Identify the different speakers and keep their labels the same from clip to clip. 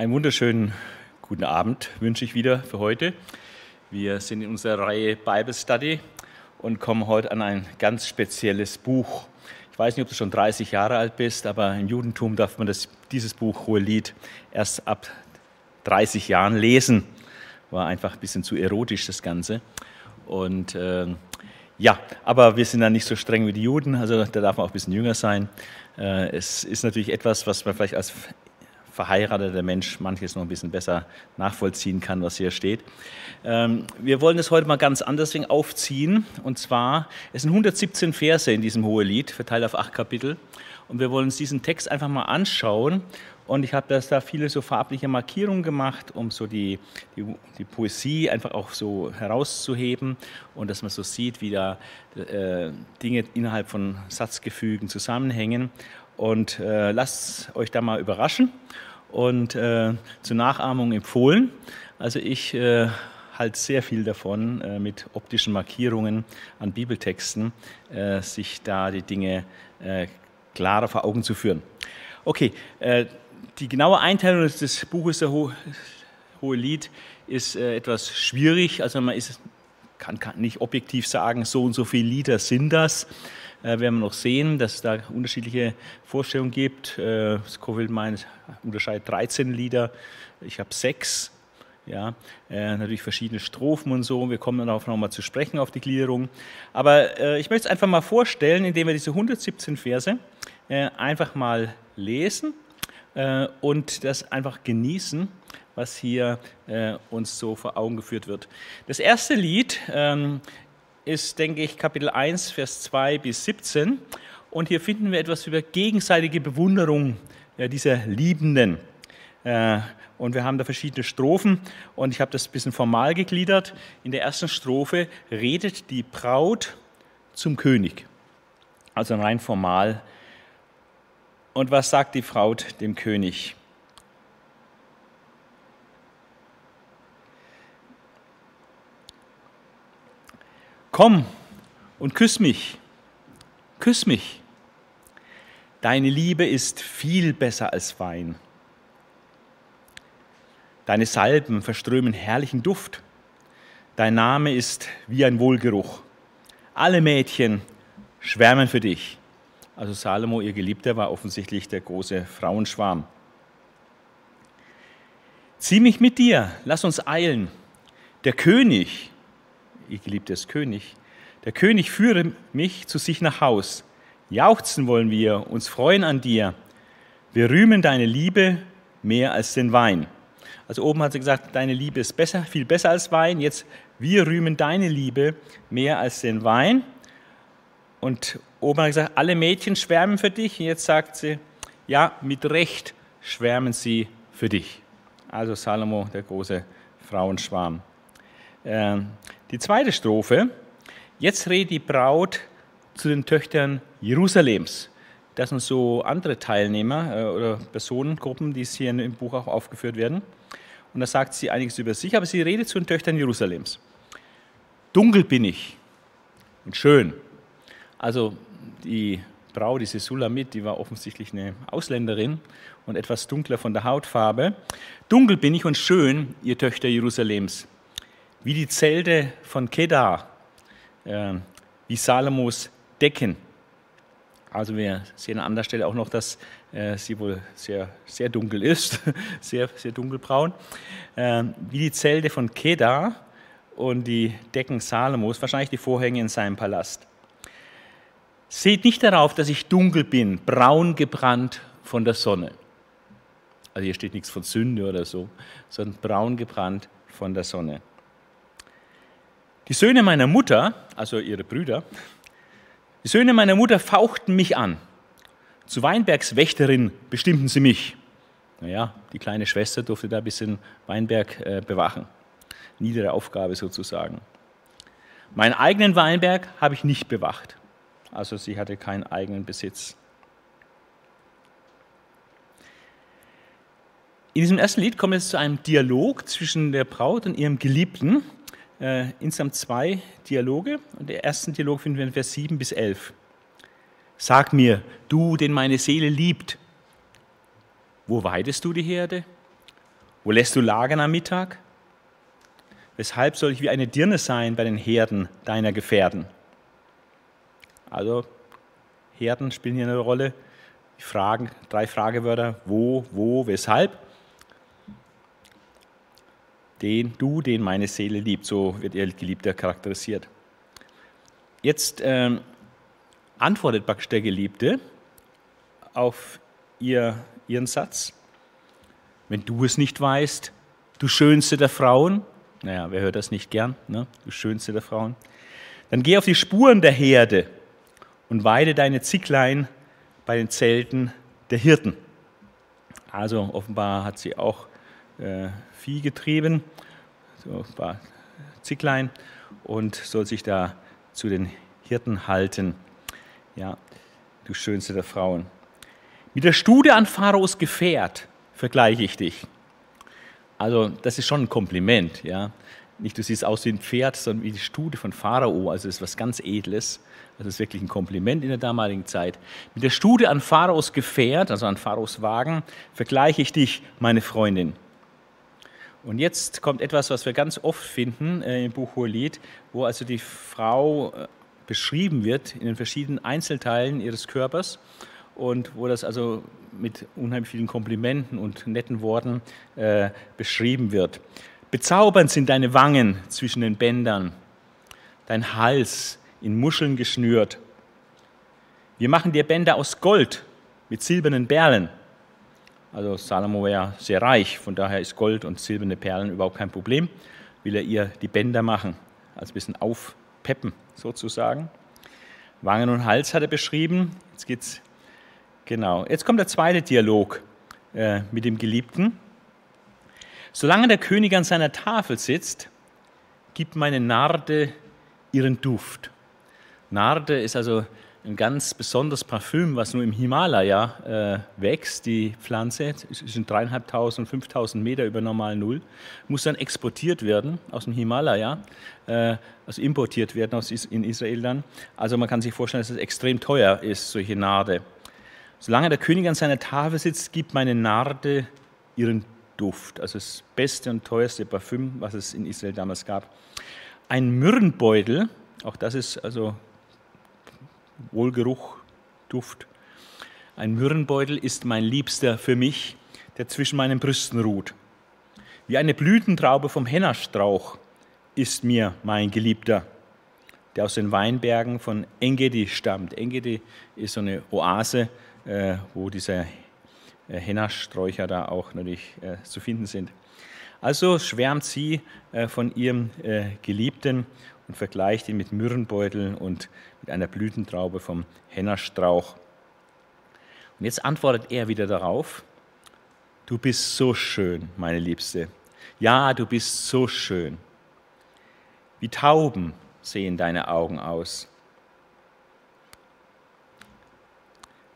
Speaker 1: Einen wunderschönen guten Abend wünsche ich wieder für heute. Wir sind in unserer Reihe Bible Study und kommen heute an ein ganz spezielles Buch. Ich weiß nicht, ob du schon 30 Jahre alt bist, aber im Judentum darf man das, dieses Buch Hohelied erst ab 30 Jahren lesen. War einfach ein bisschen zu erotisch das Ganze. Und äh, ja, aber wir sind dann nicht so streng wie die Juden, also da darf man auch ein bisschen jünger sein. Äh, es ist natürlich etwas, was man vielleicht als verheirateter Mensch manches noch ein bisschen besser nachvollziehen kann, was hier steht. Ähm, wir wollen es heute mal ganz anders aufziehen. Und zwar, es sind 117 Verse in diesem Hohelied, verteilt auf acht Kapitel. Und wir wollen uns diesen Text einfach mal anschauen. Und ich habe da viele so farbliche Markierungen gemacht, um so die, die, die, Poesie einfach auch so herauszuheben und dass man so sieht, wie da äh, Dinge innerhalb von Satzgefügen zusammenhängen. Und äh, lasst euch da mal überraschen und äh, zur Nachahmung empfohlen. Also ich äh, halte sehr viel davon, äh, mit optischen Markierungen an Bibeltexten äh, sich da die Dinge äh, klarer vor Augen zu führen. Okay, äh, die genaue Einteilung des Buches der Ho Hohe Lied ist etwas schwierig. Also man ist, kann, kann nicht objektiv sagen, so und so viele Lieder sind das äh, werden wir noch sehen, dass es da unterschiedliche Vorstellungen gibt. Äh, Scoville meint, unterscheidet 13 Lieder, ich habe sechs. Ja, äh, natürlich verschiedene Strophen und so. Wir kommen darauf nochmal zu sprechen, auf die Gliederung. Aber äh, ich möchte es einfach mal vorstellen, indem wir diese 117 Verse äh, einfach mal lesen äh, und das einfach genießen, was hier äh, uns so vor Augen geführt wird. Das erste Lied ähm, ist, denke ich, Kapitel 1, Vers 2 bis 17. Und hier finden wir etwas über gegenseitige Bewunderung dieser Liebenden. Äh, und wir haben da verschiedene Strophen und ich habe das ein bisschen formal gegliedert. In der ersten Strophe redet die Braut zum König. Also rein formal. Und was sagt die Braut dem König? Komm und küss mich, küss mich. Deine Liebe ist viel besser als Wein. Deine Salben verströmen herrlichen Duft. Dein Name ist wie ein Wohlgeruch. Alle Mädchen schwärmen für dich. Also Salomo, ihr Geliebter, war offensichtlich der große Frauenschwarm. Zieh mich mit dir, lass uns eilen. Der König, ihr geliebtes König. Der König führe mich zu sich nach Haus. Jauchzen wollen wir, uns freuen an dir. Wir rühmen deine Liebe mehr als den Wein. Also oben hat sie gesagt, deine Liebe ist besser, viel besser als Wein. Jetzt, wir rühmen deine Liebe mehr als den Wein. Und oben hat gesagt, alle Mädchen schwärmen für dich. Und jetzt sagt sie, ja, mit Recht schwärmen sie für dich. Also Salomo, der große Frauenschwarm. Ähm, die zweite Strophe. Jetzt redet die Braut zu den Töchtern Jerusalems. Das sind so andere Teilnehmer äh, oder Personengruppen, die hier im Buch auch aufgeführt werden. Und da sagt sie einiges über sich, aber sie redet zu den Töchtern Jerusalems. Dunkel bin ich und schön. Also die Braut, diese Sulamit, die war offensichtlich eine Ausländerin und etwas dunkler von der Hautfarbe. Dunkel bin ich und schön, ihr Töchter Jerusalems wie die Zelte von Kedar, äh, wie Salomos Decken. Also wir sehen an anderer Stelle auch noch, dass äh, sie wohl sehr, sehr dunkel ist, sehr, sehr dunkelbraun. Äh, wie die Zelte von Kedar und die Decken Salomos, wahrscheinlich die Vorhänge in seinem Palast. Seht nicht darauf, dass ich dunkel bin, braun gebrannt von der Sonne. Also hier steht nichts von Sünde oder so, sondern braun gebrannt von der Sonne. Die Söhne meiner Mutter, also ihre Brüder, die Söhne meiner Mutter fauchten mich an. Zu Weinbergs Wächterin bestimmten sie mich. Naja, die kleine Schwester durfte da ein bisschen Weinberg äh, bewachen. Niedere Aufgabe sozusagen. Meinen eigenen Weinberg habe ich nicht bewacht. Also sie hatte keinen eigenen Besitz. In diesem ersten Lied kommt es zu einem Dialog zwischen der Braut und ihrem Geliebten äh, insgesamt zwei Dialoge. Und der ersten Dialog finden wir in Vers 7 bis 11. Sag mir, du, den meine Seele liebt, wo weidest du die Herde? Wo lässt du lagern am Mittag? Weshalb soll ich wie eine Dirne sein bei den Herden deiner Gefährden? Also, Herden spielen hier eine Rolle. Fragen, drei Fragewörter: Wo, wo, weshalb? Den du, den meine Seele liebt, so wird ihr Geliebter charakterisiert. Jetzt ähm, antwortet praktisch der Geliebte auf ihr, ihren Satz. Wenn du es nicht weißt, du schönste der Frauen, naja, wer hört das nicht gern, ne? du schönste der Frauen, dann geh auf die Spuren der Herde und weide deine Zicklein bei den Zelten der Hirten. Also offenbar hat sie auch äh, Vieh getrieben, so ein paar Zicklein und soll sich da zu den Hirten halten. Ja, du schönste der Frauen. Mit der Stude an Pharaos Gefährt vergleiche ich dich. Also, das ist schon ein Kompliment, ja. Nicht du siehst aus wie ein Pferd, sondern wie die Stude von Pharao, also das ist was ganz Edles. Das ist wirklich ein Kompliment in der damaligen Zeit. Mit der Stude an Pharaos Gefährt, also an Pharaos Wagen, vergleiche ich dich, meine Freundin. Und jetzt kommt etwas, was wir ganz oft finden äh, im Buch Hohelied, wo also die Frau äh, beschrieben wird in den verschiedenen Einzelteilen ihres Körpers und wo das also mit unheimlich vielen Komplimenten und netten Worten äh, beschrieben wird. Bezaubernd sind deine Wangen zwischen den Bändern, dein Hals in Muscheln geschnürt. Wir machen dir Bänder aus Gold mit silbernen Perlen. Also Salomo war ja sehr reich, von daher ist Gold und silberne Perlen überhaupt kein Problem. Will er ihr die Bänder machen, also ein bisschen aufpeppen sozusagen. Wangen und Hals hat er beschrieben. Jetzt geht's genau. Jetzt kommt der zweite Dialog äh, mit dem Geliebten. Solange der König an seiner Tafel sitzt, gibt meine Narde ihren Duft. Narde ist also ein ganz besonderes Parfüm, was nur im Himalaya äh, wächst. Die Pflanze sind dreieinhalbtausend, fünftausend Meter über normal Null, muss dann exportiert werden aus dem Himalaya, äh, also importiert werden aus in Israel dann. Also man kann sich vorstellen, dass es extrem teuer ist, solche Narde. Solange der König an seiner Tafel sitzt, gibt meine Narde ihren Duft, also das beste und teuerste Parfüm, was es in Israel damals gab. Ein Myrrenbeutel, auch das ist also Wohlgeruch, Duft. Ein Myrrenbeutel ist mein Liebster für mich, der zwischen meinen Brüsten ruht. Wie eine Blütentraube vom Hennerstrauch ist mir mein Geliebter, der aus den Weinbergen von Engedi stammt. Engedi ist so eine Oase, äh, wo dieser äh, Henna-Sträucher da auch natürlich äh, zu finden sind. Also schwärmt sie äh, von ihrem Geliebten und vergleicht ihn mit Myrrenbeuteln und mit einer Blütentraube vom Hennerstrauch. Und jetzt antwortet er wieder darauf, du bist so schön, meine Liebste. Ja, du bist so schön. Wie Tauben sehen deine Augen aus.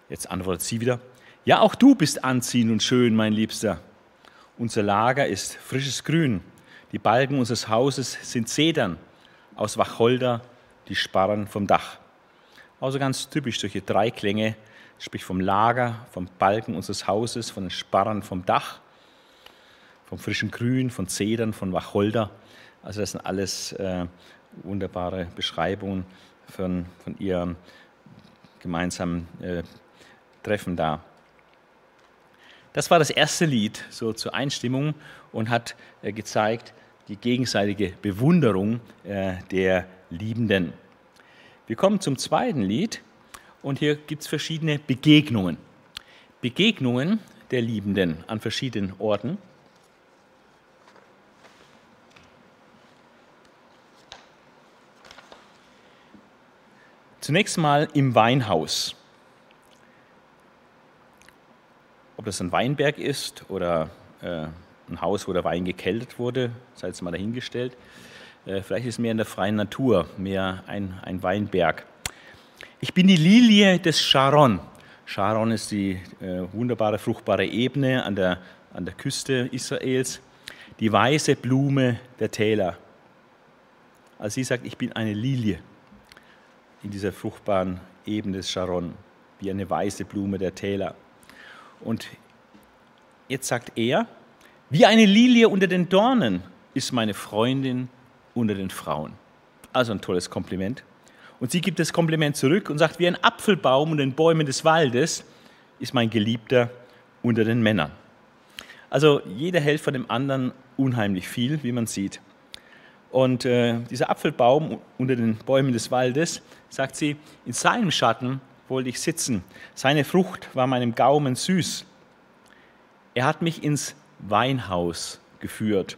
Speaker 1: Jetzt antwortet sie wieder, ja, auch du bist anziehend und schön, mein Liebster. Unser Lager ist frisches Grün. Die Balken unseres Hauses sind Zedern aus Wacholder, die Sparren vom Dach. Also ganz typisch solche drei Klänge, sprich vom Lager, vom Balken unseres Hauses, von den Sparren vom Dach, vom frischen Grün, von Zedern, von Wacholder. Also das sind alles äh, wunderbare Beschreibungen von, von ihrem gemeinsamen äh, Treffen da. Das war das erste Lied so zur Einstimmung und hat äh, gezeigt die gegenseitige Bewunderung äh, der Liebenden. Wir kommen zum zweiten Lied und hier gibt es verschiedene Begegnungen. Begegnungen der Liebenden an verschiedenen Orten. Zunächst mal im Weinhaus. Ob das ein Weinberg ist oder äh, ein Haus, wo der Wein gekeltert wurde, sei jetzt mal dahingestellt. Äh, vielleicht ist es mehr in der freien Natur, mehr ein, ein Weinberg. Ich bin die Lilie des Sharon. Sharon ist die äh, wunderbare, fruchtbare Ebene an der, an der Küste Israels, die weiße Blume der Täler. Also sie sagt, ich bin eine Lilie in dieser fruchtbaren Ebene des Sharon, wie eine weiße Blume der Täler. Und jetzt sagt er, Wie eine Lilie unter den Dornen ist meine Freundin unter den Frauen. Also ein tolles Kompliment. Und sie gibt das Kompliment zurück und sagt, wie ein Apfelbaum unter den Bäumen des Waldes ist mein Geliebter unter den Männern. Also jeder hält von dem anderen unheimlich viel, wie man sieht. Und äh, dieser Apfelbaum unter den Bäumen des Waldes, sagt sie, in seinem Schatten wollte ich sitzen. Seine Frucht war meinem Gaumen süß. Er hat mich ins Weinhaus geführt.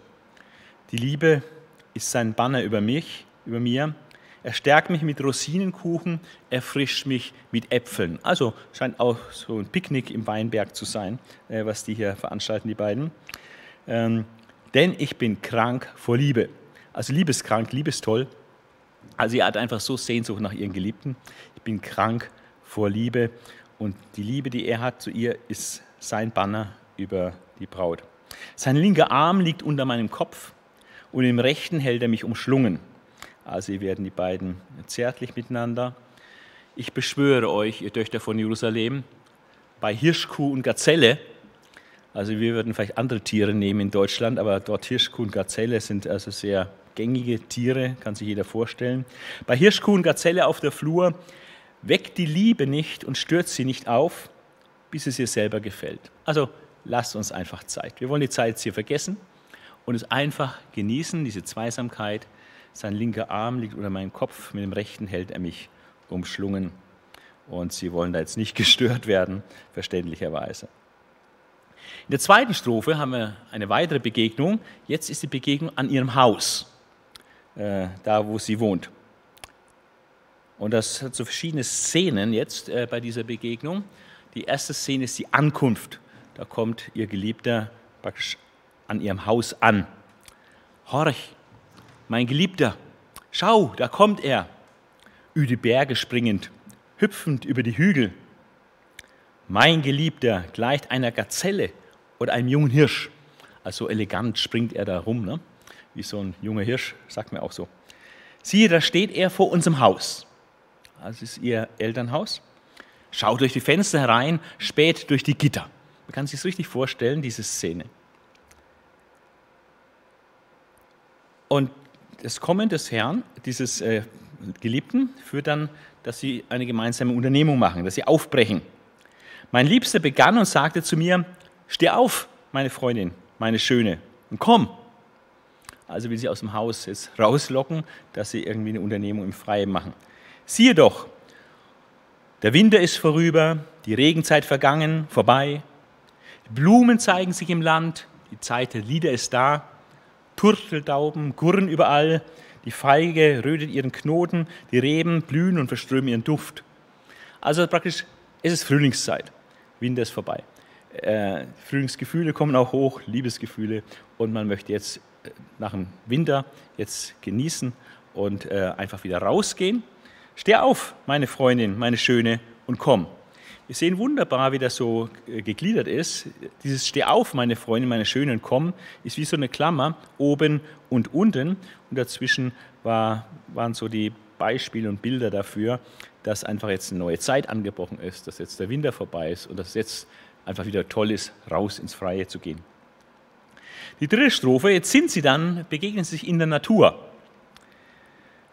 Speaker 1: Die Liebe ist sein Banner über mich, über mir. Er stärkt mich mit Rosinenkuchen, erfrischt mich mit Äpfeln. Also scheint auch so ein Picknick im Weinberg zu sein, äh, was die hier veranstalten, die beiden. Ähm, denn ich bin krank vor Liebe also liebeskrank, liebestoll. Also sie hat einfach so Sehnsucht nach ihren Geliebten. Ich bin krank vor Liebe und die Liebe, die er hat zu ihr, ist sein Banner über die Braut. Sein linker Arm liegt unter meinem Kopf und im rechten hält er mich umschlungen. Also werden die beiden zärtlich miteinander. Ich beschwöre euch, ihr Töchter von Jerusalem, bei Hirschkuh und Gazelle, also wir würden vielleicht andere Tiere nehmen in Deutschland, aber dort Hirschkuh und Gazelle sind also sehr gängige Tiere, kann sich jeder vorstellen. Bei Hirschkuh und Gazelle auf der Flur weckt die Liebe nicht und stürzt sie nicht auf, bis es ihr selber gefällt. Also lasst uns einfach Zeit. Wir wollen die Zeit hier vergessen und es einfach genießen, diese Zweisamkeit. Sein linker Arm liegt unter meinem Kopf, mit dem rechten hält er mich umschlungen. Und sie wollen da jetzt nicht gestört werden, verständlicherweise. In der zweiten Strophe haben wir eine weitere Begegnung. Jetzt ist die Begegnung an ihrem Haus äh, da wo sie wohnt. Und das hat so verschiedene Szenen jetzt äh, bei dieser Begegnung. Die erste Szene ist die Ankunft. Da kommt ihr Geliebter praktisch an ihrem Haus an. Horch, mein Geliebter, schau, da kommt er. Üde Berge springend, hüpfend über die Hügel. Mein Geliebter gleicht einer Gazelle oder einem jungen Hirsch. Also elegant springt er da rum. Ne? wie so ein junger Hirsch, sagt mir auch so. Siehe, da steht er vor unserem Haus. Das ist ihr Elternhaus. Schaut durch die Fenster herein, spät durch die Gitter. Man kann sich das richtig vorstellen, diese Szene. Und das Kommen des Herrn, dieses äh, Geliebten, führt dann, dass sie eine gemeinsame Unternehmung machen, dass sie aufbrechen. Mein Liebster begann und sagte zu mir, steh auf, meine Freundin, meine Schöne, und komm. Also will sie aus dem Haus jetzt rauslocken, dass sie irgendwie eine Unternehmung im Freien machen. Siehe doch, der Winter ist vorüber, die Regenzeit vergangen, vorbei. Blumen zeigen sich im Land, die Zeit der Lieder ist da. Turteltauben gurren überall, die Feige rötet ihren Knoten, die Reben blühen und verströmen ihren Duft. Also praktisch, es ist Frühlingszeit, Winter ist vorbei. Äh, Frühlingsgefühle kommen auch hoch, Liebesgefühle und man möchte jetzt nach dem Winter jetzt genießen und äh, einfach wieder rausgehen. Steh auf, meine Freundin, meine Schöne, und komm. Wir sehen wunderbar, wie das so äh, gegliedert ist. Dieses Steh auf, meine Freundin, meine Schöne, und komm, ist wie so eine Klammer, oben und unten. Und dazwischen war, waren so die Beispiele und Bilder dafür, dass einfach jetzt eine neue Zeit angebrochen ist, dass jetzt der Winter vorbei ist und dass es jetzt einfach wieder toll ist, raus ins Freie zu gehen. Die dritte Strophe, jetzt sind sie dann, begegnen sich in der Natur.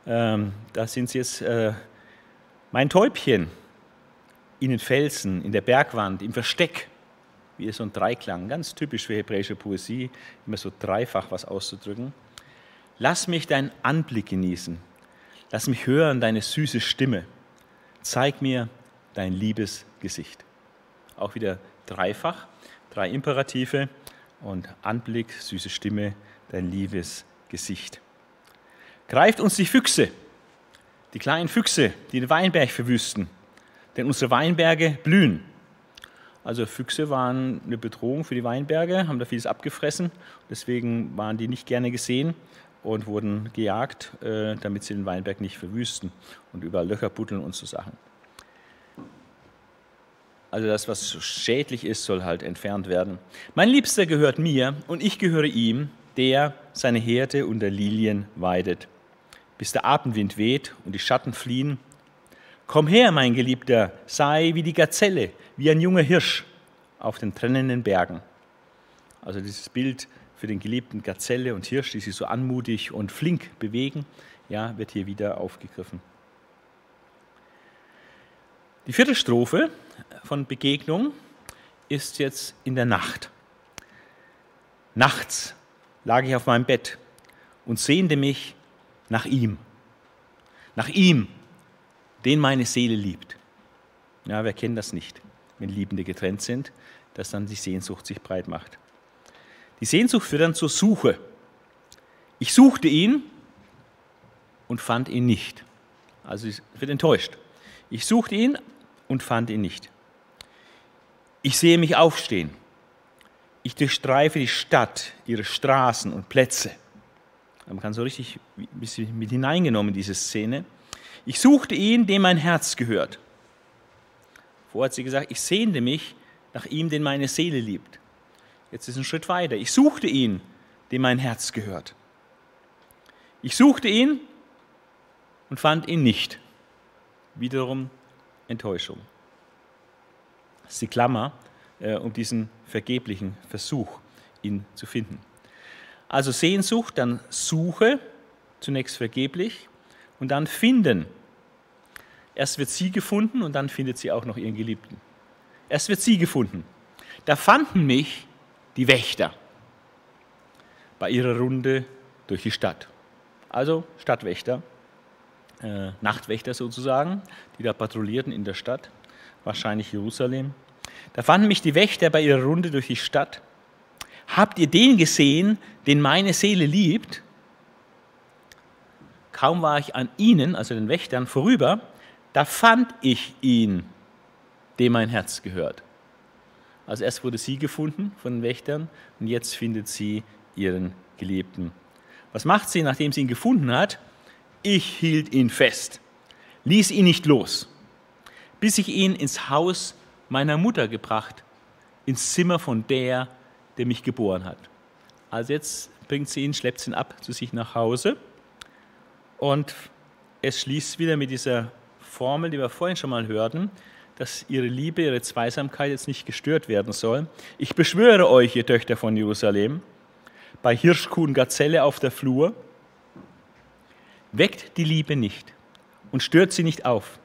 Speaker 1: Ähm, da sind sie jetzt, äh, mein Täubchen, in den Felsen, in der Bergwand, im Versteck, wie so ein Dreiklang, ganz typisch für hebräische Poesie, immer so dreifach was auszudrücken. Lass mich deinen Anblick genießen, lass mich hören deine süße Stimme, zeig mir dein liebes Gesicht. Auch wieder dreifach, drei Imperative und Anblick, süße Stimme, dein liebes Gesicht. Greift uns die Füchse, die kleinen Füchse, die den Weinberg verwüsten, denn unsere Weinberge blühen. Also Füchse waren eine Bedrohung für die Weinberge, haben da vieles abgefressen, deswegen waren die nicht gerne gesehen und wurden gejagt, äh, damit sie den Weinberg nicht verwüsten und überall Löcher buddeln und so Sachen. Also das, was schädlich ist, soll halt entfernt werden. Mein Liebster gehört mir und ich gehöre ihm, der seine Herde unter Lilien weidet, bis der Abendwind weht und die Schatten fliehen. Komm her, mein Geliebter, sei wie die Gazelle, wie ein junger Hirsch auf den trennenden Bergen. Also dieses Bild für den geliebten Gazelle und Hirsch, die sich so anmutig und flink bewegen, ja, wird hier wieder aufgegriffen. Die vierte Strophe von Begegnung ist jetzt in der Nacht. Nachts lag ich auf meinem Bett und sehnte mich nach ihm. Nach ihm, den meine Seele liebt. Ja, wer kennt das nicht, wenn Liebende getrennt sind, dass dann die Sehnsucht sich breit macht. Die Sehnsucht führt dann zur Suche. Ich suchte ihn und fand ihn nicht. Also ich wird enttäuscht. Ich suchte ihn und fand ihn nicht. Ich sehe mich aufstehen. Ich durchstreife die Stadt, ihre Straßen und Plätze. Man kann so richtig ein bisschen mit hineingenommen in diese Szene. Ich suchte ihn, dem mein Herz gehört. Vorher hat sie gesagt, ich sehnte mich nach ihm, den meine Seele liebt. Jetzt ist ein Schritt weiter. Ich suchte ihn, dem mein Herz gehört. Ich suchte ihn und fand ihn nicht. Wiederum Enttäuschung. Das ist die Klammer äh, um diesen vergeblichen Versuch, ihn zu finden. Also Sehnsucht, dann Suche, zunächst vergeblich, und dann Finden. Erst wird sie gefunden und dann findet sie auch noch ihren Geliebten. Erst wird sie gefunden. Da fanden mich die Wächter bei ihrer Runde durch die Stadt. Also Stadtwächter, äh, Nachtwächter sozusagen, die da patrouillierten in der Stadt, wahrscheinlich Jerusalem. Da fanden mich die Wächter bei ihrer Runde durch die Stadt. Habt ihr den gesehen, den meine Seele liebt? Kaum war ich an ihnen, also den Wächtern, vorüber, da fand ich ihn, dem mein Herz gehört. Also erst wurde sie gefunden von den Wächtern und jetzt findet sie ihren Geliebten. Was macht sie, nachdem sie ihn gefunden hat? Ich hielt ihn fest, ließ ihn nicht los, bis ich ihn ins Haus meiner Mutter gebracht, ins Zimmer von der, der mich geboren hat. Also jetzt bringt sie ihn, schleppt ihn ab zu sich nach Hause und es schließt wieder mit dieser Formel, die wir vorhin schon mal hörten, dass ihre Liebe, ihre Zweisamkeit jetzt nicht gestört werden soll. Ich beschwöre euch, ihr Töchter von Jerusalem, bei Hirschkuh und Gazelle auf der Flur, weckt die Liebe nicht und stört sie nicht auf,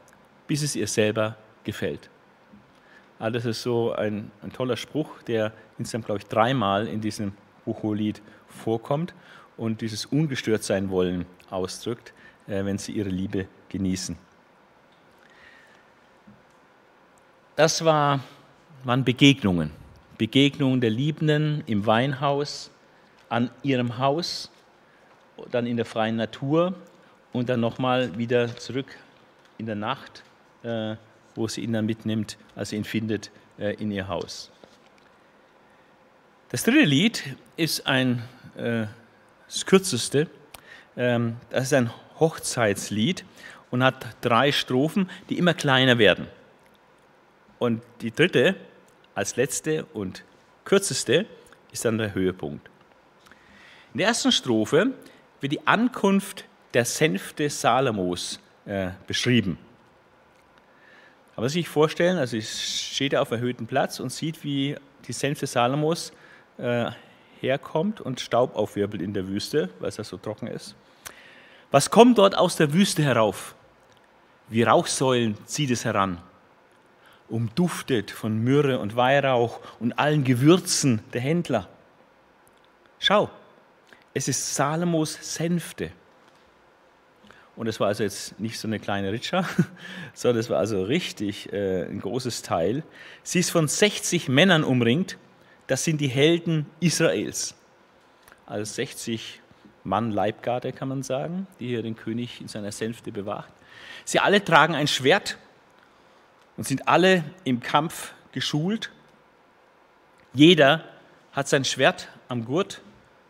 Speaker 1: bis es ihr selber gefällt. Ah, das ist so ein, ein toller Spruch, der insgesamt, glaube ich, dreimal in diesem Bucholied vorkommt und dieses ungestört sein wollen ausdrückt, äh, wenn sie ihre Liebe genießen. Das war, waren Begegnungen. Begegnungen der Liebenden im Weinhaus, an ihrem Haus, dann in der freien Natur und dann nochmal wieder zurück in der Nacht äh, wo sie ihn dann mitnimmt, als sie ihn findet, äh, in ihr Haus. Das dritte Lied ist ein, äh, das kürzeste, ähm, das ist ein Hochzeitslied und hat drei Strophen, die immer kleiner werden. Und die dritte, als letzte und kürzeste, ist dann der Höhepunkt. In der ersten Strophe wird die Ankunft der Sänfte Salomos äh, beschrieben. Aber sich vorstellen, also steht auf erhöhtem Platz und sieht, wie die Senfte Salomos äh, herkommt und Staub aufwirbelt in der Wüste, weil es ja so trocken ist. Was kommt dort aus der Wüste herauf? Wie Rauchsäulen zieht es heran, umduftet von Myrrhe und Weihrauch und allen Gewürzen der Händler. Schau, es ist Salomos Senfte. Und es war also jetzt nicht so eine kleine Ritscha, sondern es war also richtig äh, ein großes Teil. Sie ist von 60 Männern umringt. Das sind die Helden Israels. Also 60 Mann Leibgarde, kann man sagen, die hier den König in seiner Sänfte bewacht. Sie alle tragen ein Schwert und sind alle im Kampf geschult. Jeder hat sein Schwert am Gurt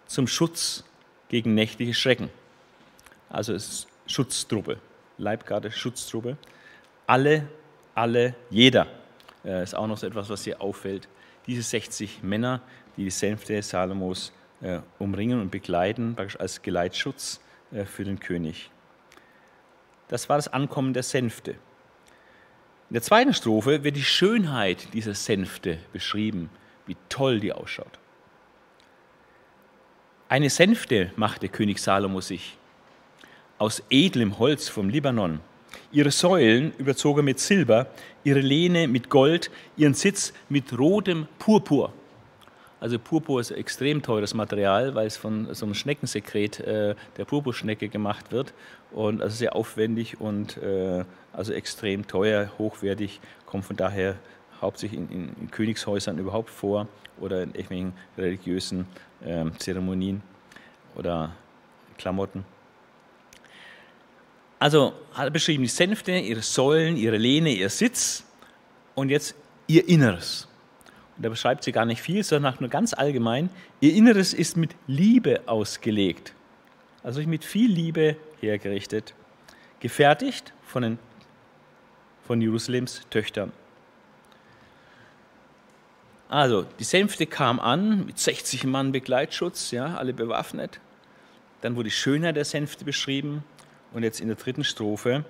Speaker 1: zum Schutz gegen nächtliche Schrecken. Also es ist Schutztruppe, Leibgarde, Schutztruppe. Alle, alle, jeder äh, ist auch noch so etwas, was hier auffällt. Diese 60 Männer, die die Sänfte Salomos äh, umringen und begleiten, als Geleitschutz äh, für den König. Das war das Ankommen der Sänfte. In der zweiten Strophe wird die Schönheit dieser Sänfte beschrieben, wie toll die ausschaut. Eine Sänfte machte König Salomo sich aus edlem Holz vom Libanon. Ihre Säulen überzog er mit Silber, ihre Lehne mit Gold, ihren Sitz mit rotem Purpur. Also Purpur ist extrem teures Material, weil es von so einem Schneckensekret äh, der Purpurschnecke gemacht wird und also sehr aufwendig und äh, also extrem teuer, hochwertig, kommt von daher hauptsächlich in, in, in Königshäusern überhaupt vor oder in irgendwelchen religiösen äh, Zeremonien oder Klamotten. Also hat er beschrieben die Sänfte, ihre Säulen, ihre Lehne, ihr Sitz und jetzt ihr Inneres. Und da beschreibt sie gar nicht viel, sondern nur ganz allgemein, ihr Inneres ist mit Liebe ausgelegt. Also mit viel Liebe hergerichtet, gefertigt von, den, von Jerusalems Töchtern. Also, die Sänfte kam an mit 60 Mann Begleitschutz, ja, alle bewaffnet. Dann wurde die Schönheit der Sänfte beschrieben, und jetzt in der dritten Strophe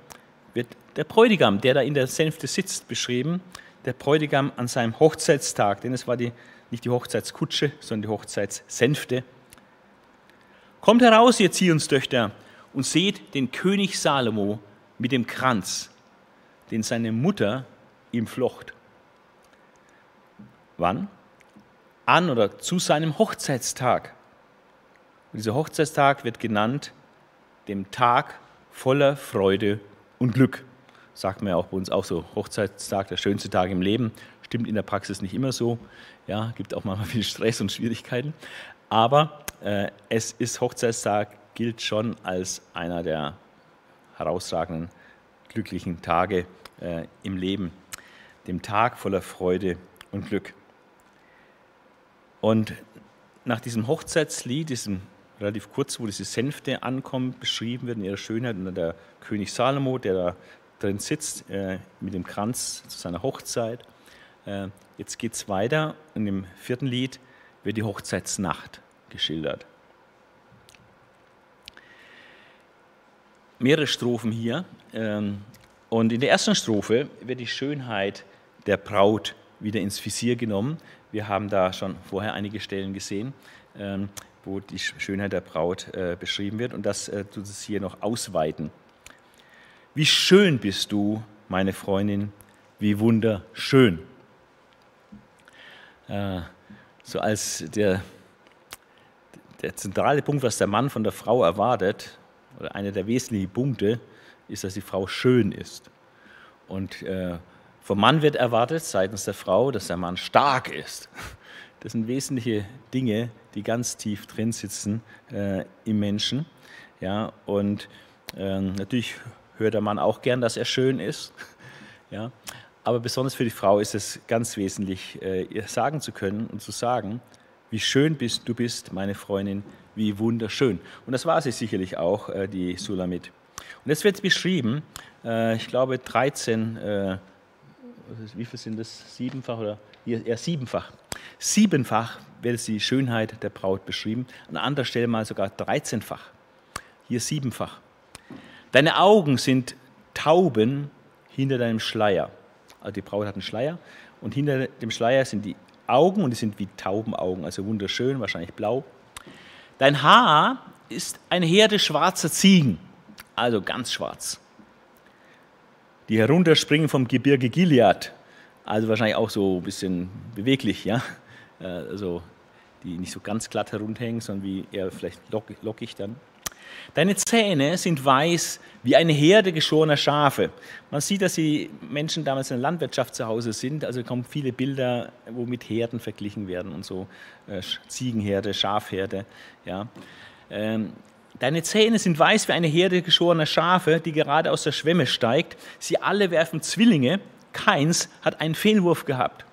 Speaker 1: wird der Bräutigam, der da in der Sänfte sitzt, beschrieben. Der Bräutigam an seinem Hochzeitstag, denn es war die, nicht die Hochzeitskutsche, sondern die Hochzeitssänfte. Kommt heraus, ihr Zionstöchter, und seht den König Salomo mit dem Kranz, den seine Mutter ihm flocht. Wann? An oder zu seinem Hochzeitstag. Und dieser Hochzeitstag wird genannt dem Tag voller Freude und Glück. Sagt man ja auch bei uns auch so, Hochzeitstag, der schönste Tag im Leben. Stimmt in der Praxis nicht immer so. Ja, gibt auch manchmal viel Stress und Schwierigkeiten. Aber äh, es ist Hochzeitstag, gilt schon als einer der herausragenden, glücklichen Tage äh, im Leben. Dem Tag voller Freude und Glück. Und nach diesem Hochzeitslied, diesem relativ kurz, wo diese Sänfte ankommen, beschrieben wird in ihrer Schönheit. Und der König Salomo, der da drin sitzt, äh, mit dem Kranz zu seiner Hochzeit. Äh, jetzt geht es weiter. Und im vierten Lied wird die Hochzeitsnacht geschildert. Mehrere Strophen hier. Ähm, und in der ersten Strophe wird die Schönheit der Braut wieder ins Visier genommen. Wir haben da schon vorher einige Stellen gesehen. Ähm, wo die Schönheit der Braut äh, beschrieben wird. Und das äh, tut es hier noch ausweiten. Wie schön bist du, meine Freundin, wie wunderschön. Äh, so als der, der zentrale Punkt, was der Mann von der Frau erwartet, oder einer der wesentlichen Punkte, ist, dass die Frau schön ist. Und äh, vom Mann wird erwartet, seitens der Frau, dass der Mann stark ist. Das sind wesentliche Dinge, die ganz tief drin sitzen äh, im Menschen. Ja, und äh, natürlich hört der Mann auch gern, dass er schön ist. Ja, aber besonders für die Frau ist es ganz wesentlich, äh, ihr sagen zu können und zu sagen, wie schön bist du bist, meine Freundin, wie wunderschön. Und das war sie sicherlich auch, äh, die Sulamit. Und jetzt wird beschrieben, äh, ich glaube 13, äh, wie viel sind das? Siebenfach oder? Ja, siebenfach. Siebenfach wird die Schönheit der Braut beschrieben, an anderer Stelle mal sogar dreizehnfach. Hier siebenfach. Deine Augen sind Tauben hinter deinem Schleier. Also die Braut hat einen Schleier und hinter dem Schleier sind die Augen und die sind wie Taubenaugen, also wunderschön, wahrscheinlich blau. Dein Haar ist eine Herde schwarzer Ziegen, also ganz schwarz. Die herunterspringen vom Gebirge Gilead, also wahrscheinlich auch so ein bisschen beweglich, ja also die nicht so ganz glatt herunterhängen, sondern wie eher vielleicht lockig dann. Deine Zähne sind weiß wie eine Herde geschorener Schafe. Man sieht, dass die Menschen damals in der Landwirtschaft zu Hause sind. Also kommen viele Bilder, wo mit Herden verglichen werden und so. Äh, Ziegenherde, Schafherde. Ja. Ähm, Deine Zähne sind weiß wie eine Herde geschorener Schafe, die gerade aus der Schwemme steigt. Sie alle werfen Zwillinge. Keins hat einen Fehlwurf gehabt.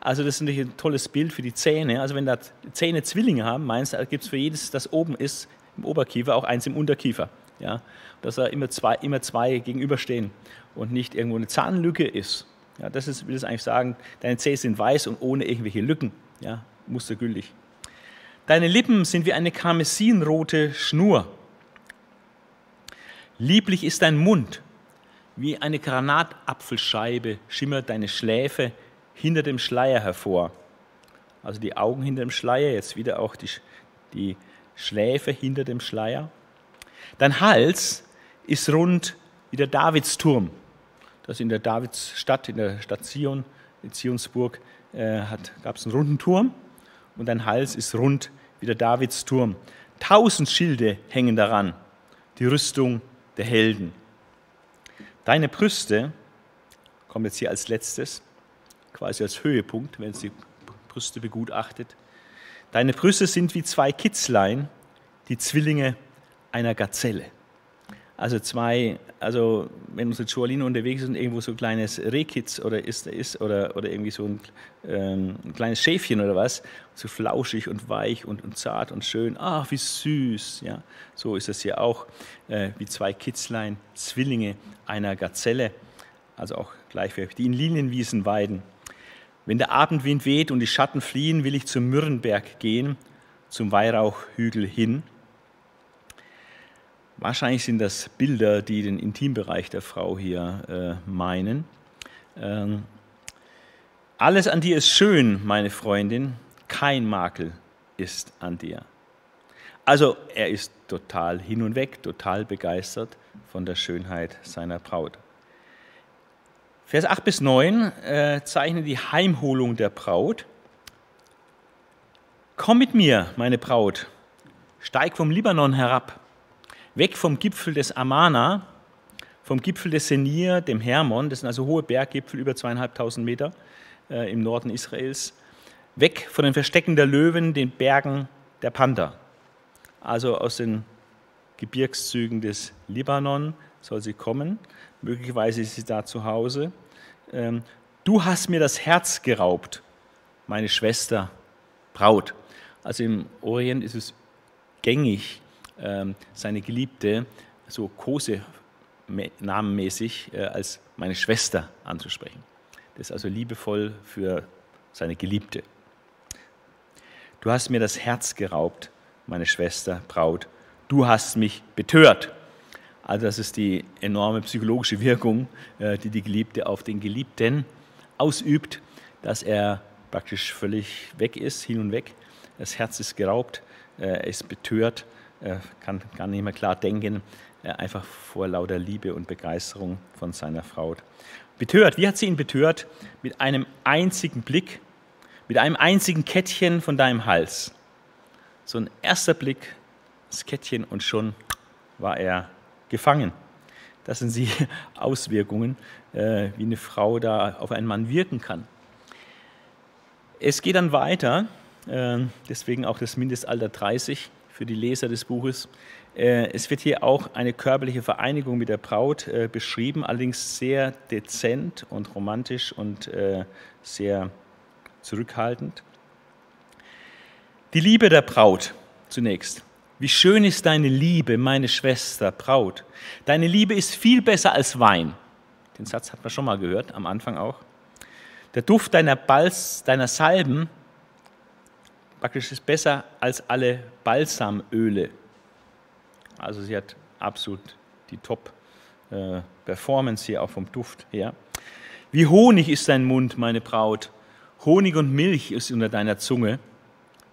Speaker 1: Also das ist natürlich ein tolles Bild für die Zähne. Also wenn da Zähne Zwillinge haben, meinst du, gibt es für jedes, das oben ist, im Oberkiefer, auch eins im Unterkiefer. Ja? Dass da immer zwei, immer zwei gegenüberstehen und nicht irgendwo eine Zahnlücke ist. Ja, das ist, will das eigentlich sagen, deine Zähne sind weiß und ohne irgendwelche Lücken. Ja, mustergültig. Deine Lippen sind wie eine karmesinrote Schnur. Lieblich ist dein Mund, wie eine Granatapfelscheibe schimmert deine Schläfe hinter dem Schleier hervor. Also die Augen hinter dem Schleier, jetzt wieder auch die, die Schläfe hinter dem Schleier. Dein Hals ist rund wie der Davidsturm. Das in der Davidsstadt, in der Stadt Zion, in Zionsburg, äh, gab es einen runden Turm und dein Hals ist rund wie der Davidsturm. Tausend Schilde hängen daran, die Rüstung der Helden. Deine Brüste, kommt jetzt hier als letztes, quasi als Höhepunkt, wenn sie Brüste begutachtet. Deine Brüste sind wie zwei Kitzlein, die Zwillinge einer Gazelle. Also zwei, also wenn unsere Joaline unterwegs ist und irgendwo so ein kleines Rehkitz oder ist, ist oder, oder irgendwie so ein, ähm, ein, kleines Schäfchen oder was, so flauschig und weich und, und zart und schön, ach wie süß, ja, so ist es hier auch, äh, wie zwei Kitzlein, Zwillinge einer Gazelle, also auch gleichwertig, die in Linienwiesen weiden. Wenn der Abendwind weht und die Schatten fliehen, will ich zum Myrrenberg gehen, zum Weihrauchhügel hin Wahrscheinlich sind das Bilder, die den Intimbereich der Frau hier äh, meinen. Ähm, alles an dir ist schön, meine Freundin, kein Makel ist an dir. Also er ist total hin und weg, total begeistert von der Schönheit seiner Braut. Vers 8 bis 9 äh, zeichnen die Heimholung der Braut. Komm mit mir, meine Braut, steig vom Libanon herab weg vom Gipfel des Amana, vom Gipfel des Senir, dem Hermon, das sind also hohe Berggipfel, über zweieinhalbtausend Meter äh, im Norden Israels, weg von den Verstecken der Löwen, den Bergen der Panther. Also aus den Gebirgszügen des Libanon soll sie kommen, möglicherweise ist sie da zu Hause. Ähm, du hast mir das Herz geraubt, meine Schwester, Braut. Also im Orient ist es gängig, seine Geliebte so Kose namenmäßig äh, als meine Schwester anzusprechen. Das ist also liebevoll für seine Geliebte. Du hast mir das Herz geraubt, meine Schwester, Braut. Du hast mich betört. Also das ist die enorme psychologische Wirkung, äh, die die Geliebte auf den Geliebten ausübt, dass er praktisch völlig weg ist, hin und weg. Das Herz ist geraubt, äh, er ist betört kann gar nicht mehr klar denken, einfach vor lauter Liebe und Begeisterung von seiner Frau. Betört, wie hat sie ihn betört? Mit einem einzigen Blick, mit einem einzigen Kettchen von deinem Hals. So ein erster Blick, das Kettchen und schon war er gefangen. Das sind die Auswirkungen, äh, wie eine Frau da auf einen Mann wirken kann. Es geht dann weiter, äh, deswegen auch das Mindestalter 30 für die Leser des Buches. Äh, es wird hier auch eine körperliche Vereinigung mit der Braut äh, beschrieben, allerdings sehr dezent und romantisch und äh, sehr zurückhaltend. Die Liebe der Braut zunächst. Wie schön ist deine Liebe, meine Schwester, Braut. Deine Liebe ist viel besser als Wein. Den Satz hat man schon mal gehört, am Anfang auch. Der Duft deiner Balz, deiner Salben praktisch ist besser als alle Balsamöle. Also sie hat absolut die Top-Performance hier auch vom Duft her. Wie Honig ist dein Mund, meine Braut. Honig und Milch ist unter deiner Zunge.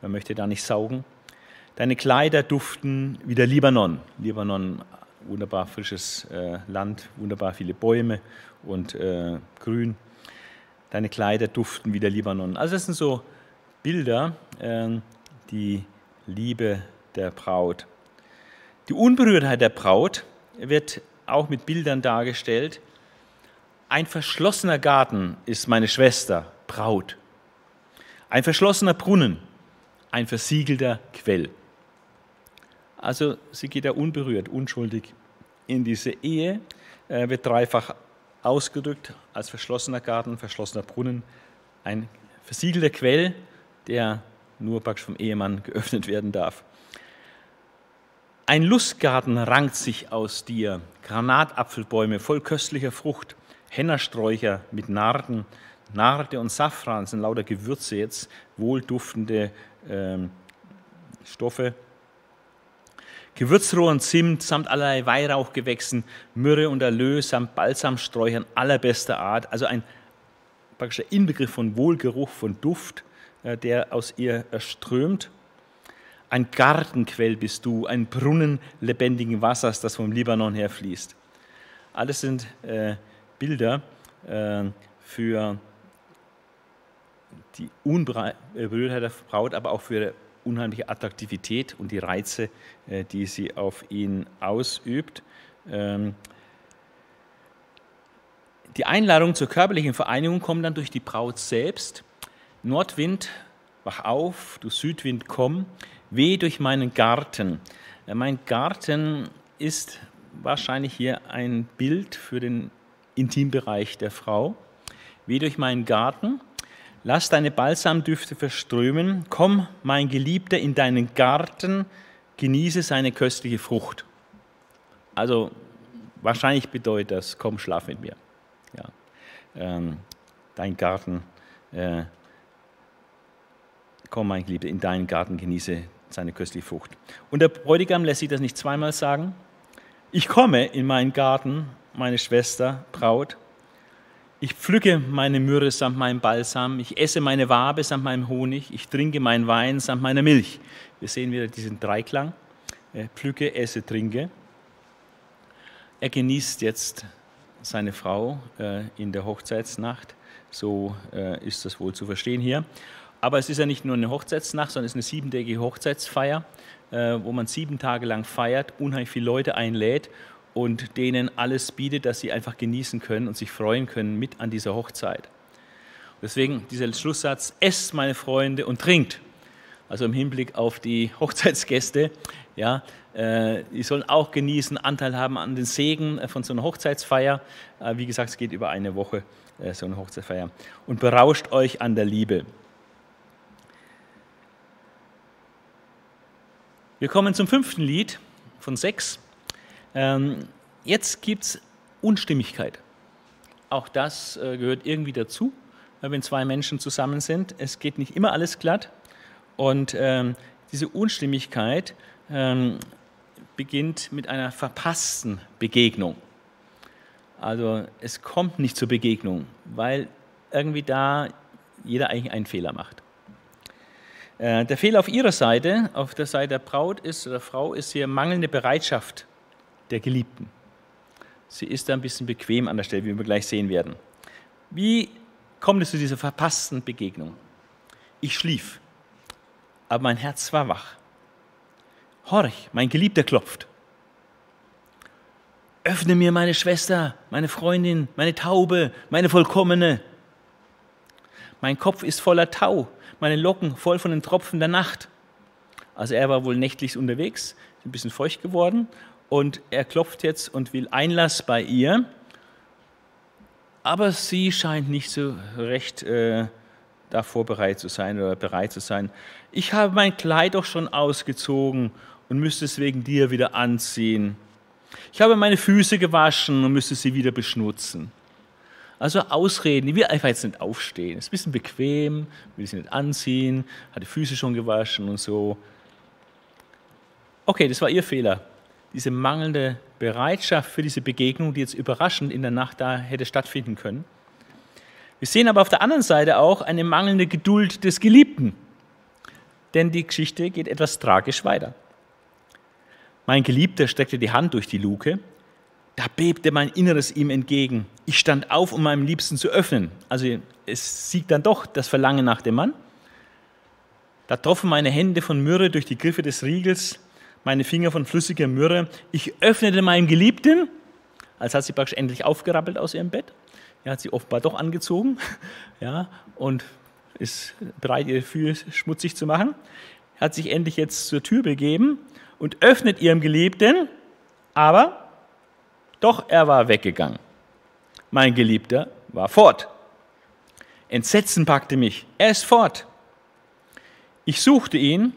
Speaker 1: Man möchte da nicht saugen. Deine Kleider duften wie der Libanon. Libanon, wunderbar frisches äh, Land, wunderbar viele Bäume und äh, Grün. Deine Kleider duften wie der Libanon. Also das sind so Bilder, ähm, die Liebe der Braut. Die Unberührtheit der Braut wird auch mit Bildern dargestellt. Ein verschlossener Garten ist meine Schwester, Braut. Ein verschlossener Brunnen, ein versiegelter Quell. Also sie geht ja unberührt, unschuldig in diese Ehe, äh, wird dreifach ausgedrückt als verschlossener Garten, verschlossener Brunnen, ein versiegelter Quell der nur praktisch vom Ehemann geöffnet werden darf. Ein Lustgarten rankt sich aus dir, Granatapfelbäume voll köstlicher Frucht, Hennersträucher mit Narden, Narde und Safran sind lauter Gewürze jetzt, wohlduftende ähm, Stoffe. Gewürzrohr und Zimt samt allerlei Weihrauchgewächsen, Myrrhe und Erlös samt Balsamsträuchern allerbester Art, also ein praktischer Inbegriff von Wohlgeruch, von Duft, der aus ihr erströmt. Ein Gartenquell bist du, ein Brunnen lebendigen Wassers, das vom Libanon her fließt. Alles sind äh, Bilder äh, für die Unberührtheit der Braut, aber auch für ihre unheimliche Attraktivität und die Reize, äh, die sie auf ihn ausübt. Ähm, die Einladung zur körperlichen Vereinigung kommt dann durch die Braut selbst. Nordwind, wach auf, du Südwind, komm, weh durch meinen Garten. Äh, mein Garten ist wahrscheinlich hier ein Bild für den Intimbereich der Frau. Weh durch meinen Garten, lass deine Balsamdüfte verströmen, komm, mein Geliebter, in deinen Garten, genieße seine köstliche Frucht. Also wahrscheinlich bedeutet das, komm, schlaf mit mir. Ja. Ähm, dein Garten, äh, komm, mein Geliebter, in deinen Garten, genieße seine köstliche Frucht. Und der Bräutigam lässt sich das nicht zweimal sagen. Ich komme in meinen Garten, meine Schwester, Braut. Ich pflücke meine Myrrhe samt meinem Balsam. Ich esse meine Wabe samt meinem Honig. Ich trinke meinen Wein samt meiner Milch. Wir sehen wieder diesen Dreiklang. Pflücke, esse, trinke. Er genießt jetzt seine Frau äh, in der Hochzeitsnacht. So äh, ist das wohl zu verstehen hier. Aber es ist ja nicht nur eine Hochzeitsnacht, sondern es ist eine siebentägige Hochzeitsfeier, äh, wo man sieben Tage lang feiert, unheimlich viele Leute einlädt und denen alles bietet, dass sie einfach genießen können und sich freuen können mit an dieser Hochzeit. Deswegen dieser Schlusssatz, esst meine Freunde und trinkt. Also im Hinblick auf die Hochzeitsgäste, ja, äh, die sollen auch genießen, Anteil haben an den Segen von so einer Hochzeitsfeier. Äh, wie gesagt, es geht über eine Woche, äh, so eine Hochzeitsfeier. Und berauscht euch an der Liebe. Wir kommen zum fünften Lied von sechs. Ähm, jetzt gibt es Unstimmigkeit. Auch das äh, gehört irgendwie dazu, wenn zwei Menschen zusammen sind. Es geht nicht immer alles glatt. Und ähm, diese Unstimmigkeit ähm, beginnt mit einer verpassten Begegnung. Also es kommt nicht zur Begegnung, weil irgendwie da jeder eigentlich einen Fehler macht. Äh, der Fehler auf ihrer Seite, auf der Seite der Braut ist oder Frau, ist hier mangelnde Bereitschaft der Geliebten. Sie ist da ein bisschen bequem an der Stelle, wie wir gleich sehen werden. Wie kommt es zu dieser verpassten Begegnung? Ich schlief, aber mein Herz war wach. Horch, mein Geliebter klopft. Öffne mir meine Schwester, meine Freundin, meine Taube, meine Vollkommene. Mein Kopf ist voller Tau, meine Locken voll von den Tropfen der Nacht. Also er war wohl nächtlich unterwegs, ein bisschen feucht geworden und er klopft jetzt und will Einlass bei ihr. Aber sie scheint nicht so recht äh, da vorbereitet zu sein oder bereit zu sein. Ich habe mein Kleid doch schon ausgezogen und müsste es wegen dir wieder anziehen. Ich habe meine Füße gewaschen und müsste sie wieder beschmutzen. Also Ausreden, die will einfach jetzt nicht aufstehen. Ist ein bisschen bequem, will sie nicht anziehen, hat die Füße schon gewaschen und so. Okay, das war ihr Fehler. Diese mangelnde Bereitschaft für diese Begegnung, die jetzt überraschend in der Nacht da hätte stattfinden können. Wir sehen aber auf der anderen Seite auch eine mangelnde Geduld des Geliebten. Denn die Geschichte geht etwas tragisch weiter. Mein Geliebter streckte die Hand durch die Luke da bebte mein Inneres ihm entgegen. Ich stand auf, um meinem Liebsten zu öffnen. Also es siegt dann doch das Verlangen nach dem Mann. Da troffen meine Hände von Myrrhe durch die Griffe des Riegels, meine Finger von flüssiger Myrrhe. Ich öffnete meinem Geliebten, als hat sie praktisch endlich aufgerappelt aus ihrem Bett. Er hat sie offenbar doch angezogen ja, und ist bereit, ihre Füße schmutzig zu machen. Er hat sich endlich jetzt zur Tür begeben und öffnet ihrem Geliebten, aber doch er war weggegangen. Mein Geliebter war fort. Entsetzen packte mich. Er ist fort. Ich suchte ihn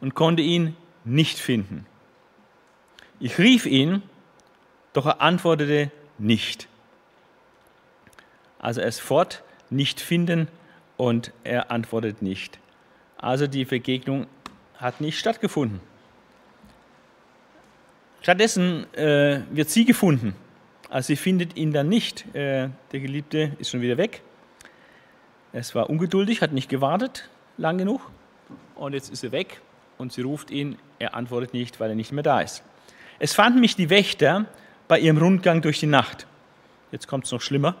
Speaker 1: und konnte ihn nicht finden. Ich rief ihn, doch er antwortete nicht. Also er ist fort, nicht finden und er antwortet nicht. Also die Begegnung hat nicht stattgefunden. Stattdessen äh, wird sie gefunden. Also sie findet ihn dann nicht. Äh, der Geliebte ist schon wieder weg. Es war ungeduldig, hat nicht gewartet lang genug. Und jetzt ist er weg und sie ruft ihn, er antwortet nicht, weil er nicht mehr da ist. Es fanden mich die Wächter bei ihrem Rundgang durch die Nacht. Jetzt kommt es noch schlimmer.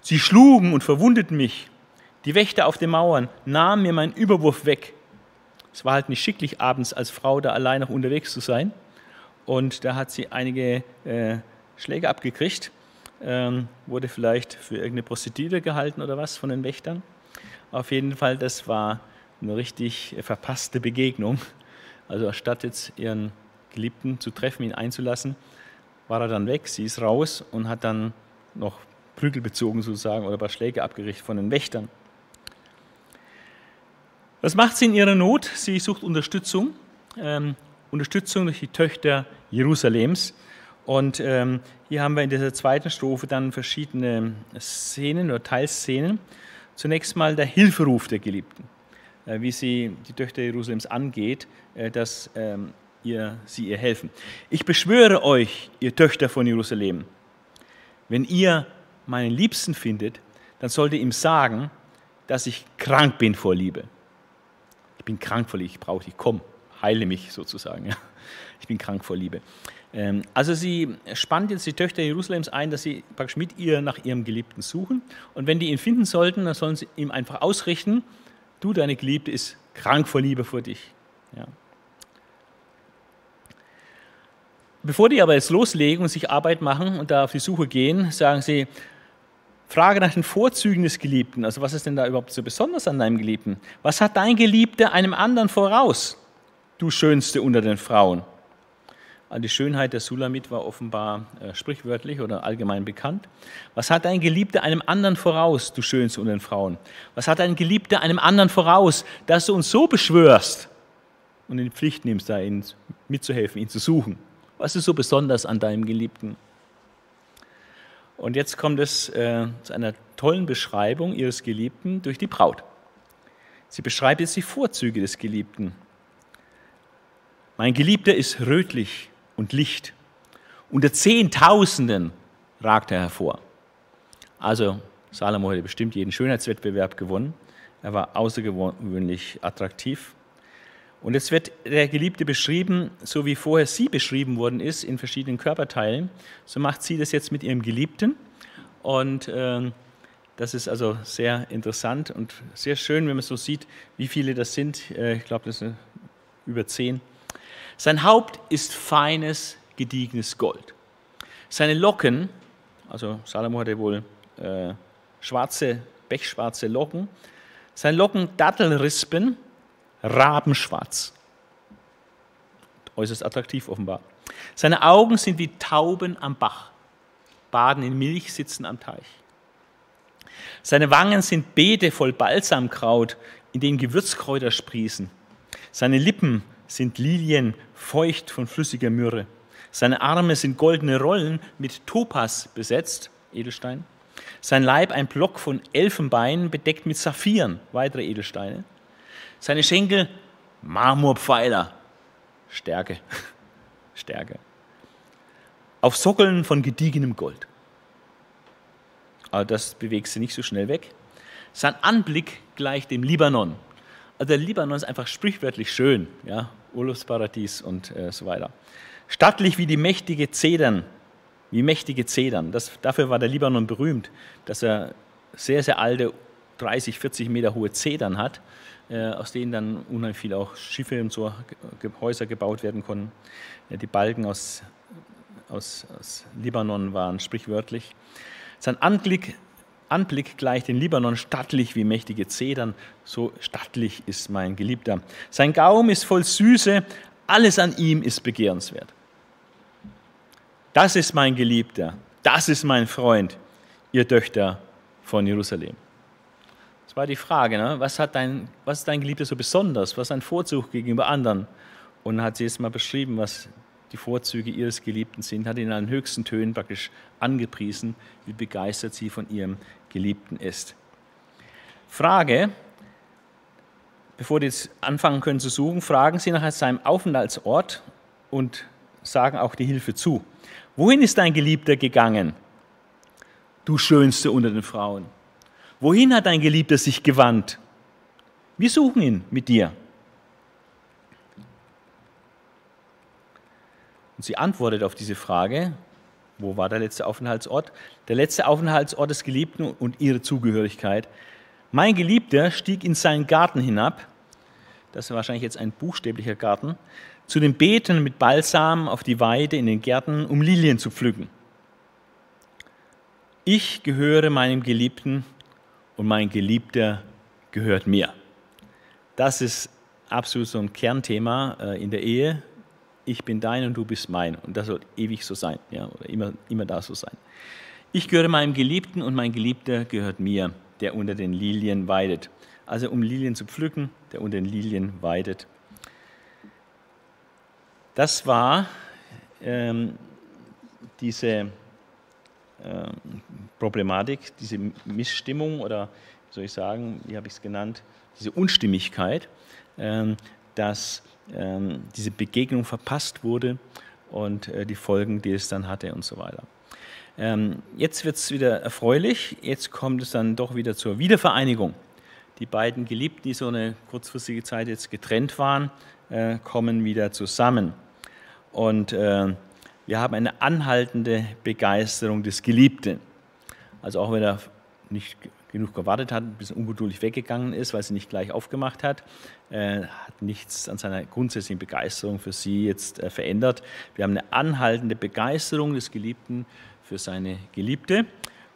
Speaker 1: Sie schlugen und verwundeten mich. Die Wächter auf den Mauern nahmen mir meinen Überwurf weg. Es war halt nicht schicklich, abends als Frau da allein noch unterwegs zu sein. Und da hat sie einige äh, Schläge abgekriegt. Ähm, wurde vielleicht für irgendeine Prostituierte gehalten oder was von den Wächtern. Auf jeden Fall, das war eine richtig verpasste Begegnung. Also statt jetzt ihren Geliebten zu treffen, ihn einzulassen, war er dann weg, sie ist raus und hat dann noch Prügel bezogen sozusagen oder ein paar Schläge abgerichtet von den Wächtern. Was macht sie in ihrer Not? Sie sucht Unterstützung, ähm, Unterstützung durch die Töchter Jerusalems. Und ähm, hier haben wir in dieser zweiten Strophe dann verschiedene Szenen oder Teilszenen. Zunächst mal der Hilferuf der Geliebten, äh, wie sie die Töchter Jerusalems angeht, äh, dass ähm, ihr, sie ihr helfen. Ich beschwöre euch, ihr Töchter von Jerusalem, wenn ihr meinen Liebsten findet, dann sollt ihr ihm sagen, dass ich krank bin vor Liebe. Ich bin krank vor Liebe, ich brauche dich, komm, heile mich sozusagen. Ich bin krank vor Liebe. Ähm, also sie spannt jetzt die Töchter Jerusalems ein, dass sie praktisch mit ihr nach ihrem Geliebten suchen. Und wenn die ihn finden sollten, dann sollen sie ihm einfach ausrichten, du, deine Geliebte, ist krank vor Liebe vor dich. Ja. Bevor die aber jetzt loslegen und sich Arbeit machen und da auf die Suche gehen, sagen sie, Frage nach den Vorzügen des Geliebten. Also was ist denn da überhaupt so besonders an deinem Geliebten? Was hat dein Geliebter einem anderen voraus, du Schönste unter den Frauen? Die Schönheit der Sulamit war offenbar äh, sprichwörtlich oder allgemein bekannt. Was hat dein Geliebter einem anderen voraus, du Schönste unter den Frauen? Was hat dein Geliebter einem anderen voraus, dass du uns so beschwörst und in die Pflicht nimmst, da ihn mitzuhelfen, ihn zu suchen? Was ist so besonders an deinem Geliebten? Und jetzt kommt es äh, zu einer tollen Beschreibung ihres Geliebten durch die Braut. Sie beschreibt jetzt die Vorzüge des Geliebten. Mein Geliebter ist rötlich und licht. Unter Zehntausenden ragt er hervor. Also Salomo hätte bestimmt jeden Schönheitswettbewerb gewonnen. Er war außergewöhnlich attraktiv. Und jetzt wird der Geliebte beschrieben, so wie vorher sie beschrieben worden ist, in verschiedenen Körperteilen. So macht sie das jetzt mit ihrem Geliebten. Und äh, das ist also sehr interessant und sehr schön, wenn man so sieht, wie viele das sind. Äh, ich glaube, das sind über zehn. Sein Haupt ist feines, gediegenes Gold. Seine Locken, also Salomo hatte wohl äh, schwarze, pechschwarze Locken, seine Locken Dattelrispen, rabenschwarz. Äußerst attraktiv offenbar. Seine Augen sind wie Tauben am Bach, baden in Milch, sitzen am Teich. Seine Wangen sind Beete voll Balsamkraut, in denen Gewürzkräuter sprießen. Seine Lippen sind Lilien, feucht von flüssiger Myrrhe. Seine Arme sind goldene Rollen mit Topas besetzt, Edelstein. Sein Leib ein Block von Elfenbein bedeckt mit Saphiren, weitere Edelsteine. Seine Schenkel Marmorpfeiler. Stärke. Stärke. Auf Sockeln von gediegenem Gold. Aber das bewegt sie nicht so schnell weg. Sein Anblick gleicht dem Libanon. Also der Libanon ist einfach sprichwörtlich schön, ja, Urlaubsparadies und äh, so weiter. Stattlich wie die mächtige Zedern, wie mächtige Zedern. Das, dafür war der Libanon berühmt, dass er sehr, sehr alte, 30, 40 Meter hohe Zedern hat äh, aus denen dann unheimlich viel auch Schiffe und so Häuser gebaut werden konnten. Die Balken aus, aus, aus Libanon waren sprichwörtlich. Sein Anblick, Anblick gleicht den Libanon stattlich wie mächtige Zedern, so stattlich ist mein Geliebter. Sein Gaum ist voll Süße, alles an ihm ist begehrenswert. Das ist mein Geliebter, das ist mein Freund, ihr Töchter von Jerusalem. Das war die Frage, ne? was, hat dein, was ist dein Geliebter so besonders? Was ist ein Vorzug gegenüber anderen? Und hat sie jetzt mal beschrieben, was die Vorzüge ihres Geliebten sind, hat ihn in den höchsten Tönen praktisch angepriesen, wie begeistert sie von ihrem Geliebten ist. Frage, bevor die jetzt anfangen können zu suchen, fragen Sie nach seinem Aufenthaltsort und sagen auch die Hilfe zu. Wohin ist dein Geliebter gegangen, du Schönste unter den Frauen? Wohin hat dein Geliebter sich gewandt? Wir suchen ihn mit dir. Und sie antwortet auf diese Frage wo war der letzte Aufenthaltsort? Der letzte Aufenthaltsort des Geliebten und ihre Zugehörigkeit. Mein Geliebter stieg in seinen Garten hinab, das ist wahrscheinlich jetzt ein buchstäblicher Garten, zu den Beeten mit Balsam auf die Weide in den Gärten, um Lilien zu pflücken. Ich gehöre meinem Geliebten und mein Geliebter gehört mir. Das ist absolut so ein Kernthema äh, in der Ehe. Ich bin dein und du bist mein. Und das soll ewig so sein, ja, oder immer, immer da so sein. Ich gehöre meinem Geliebten und mein Geliebter gehört mir, der unter den Lilien weidet. Also um Lilien zu pflücken, der unter den Lilien weidet. Das war ähm, diese ähm, Problematik, diese Missstimmung oder, soll ich sagen, wie habe ich es genannt, diese Unstimmigkeit, ähm, dass ähm, diese Begegnung verpasst wurde und äh, die Folgen, die es dann hatte und so weiter. Ähm, jetzt wird es wieder erfreulich, jetzt kommt es dann doch wieder zur Wiedervereinigung. Die beiden Geliebten, die so eine kurzfristige Zeit jetzt getrennt waren, äh, kommen wieder zusammen. Und äh, wir haben eine anhaltende Begeisterung des Geliebten. Also auch wenn er nicht genug gewartet hat, ein bisschen ungeduldig weggegangen ist, weil sie nicht gleich aufgemacht hat, äh, hat nichts an seiner grundsätzlichen Begeisterung für sie jetzt äh, verändert. Wir haben eine anhaltende Begeisterung des Geliebten für seine Geliebte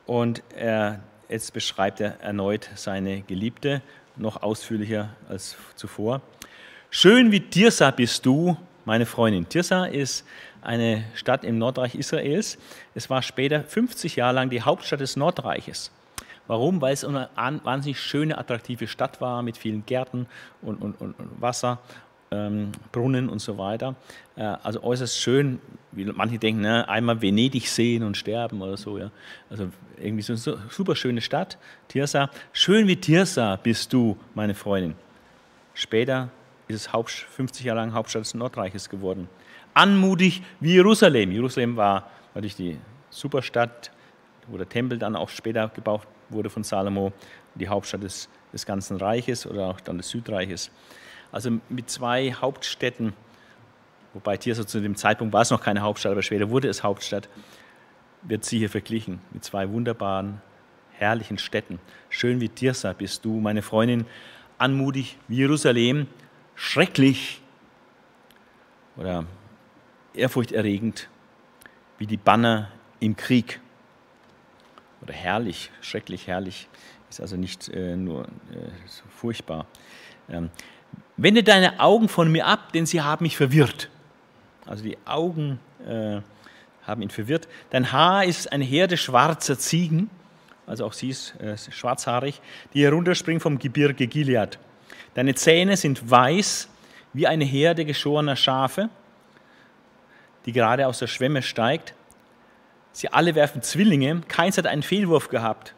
Speaker 1: und er, jetzt beschreibt er erneut seine Geliebte noch ausführlicher als zuvor. Schön wie Tirsa bist du, meine Freundin. Tirsa ist eine Stadt im Nordreich Israels. Es war später 50 Jahre lang die Hauptstadt des Nordreiches. Warum? Weil es eine wahnsinnig schöne, attraktive Stadt war mit vielen Gärten und, und, und Wasser, ähm, Brunnen und so weiter. Äh, also äußerst schön, wie manche denken, ne, einmal Venedig sehen und sterben oder so. Ja. Also irgendwie so eine super schöne Stadt, Tirsa. Schön wie Tirsa bist du, meine Freundin. Später ist es Haupt, 50 Jahre lang Hauptstadt des Nordreiches geworden. Anmutig wie Jerusalem. Jerusalem war natürlich die Superstadt, wo der Tempel dann auch später gebaut wurde von Salomo, die Hauptstadt des, des ganzen Reiches oder auch dann des Südreiches. Also mit zwei Hauptstädten, wobei Tirsa zu dem Zeitpunkt war es noch keine Hauptstadt, aber später wurde es Hauptstadt, wird sie hier verglichen mit zwei wunderbaren, herrlichen Städten. Schön wie Tirsa bist du, meine Freundin, anmutig wie Jerusalem, schrecklich oder ehrfurchterregend wie die Banner im Krieg oder herrlich, schrecklich herrlich, ist also nicht äh, nur äh, so furchtbar. Ähm, wende deine Augen von mir ab, denn sie haben mich verwirrt. Also die Augen äh, haben ihn verwirrt. Dein Haar ist eine Herde schwarzer Ziegen, also auch sie ist äh, schwarzhaarig, die herunterspringen vom Gebirge Gilead. Deine Zähne sind weiß wie eine Herde geschorener Schafe, die gerade aus der Schwemme steigt. Sie alle werfen Zwillinge. Keins hat einen Fehlwurf gehabt.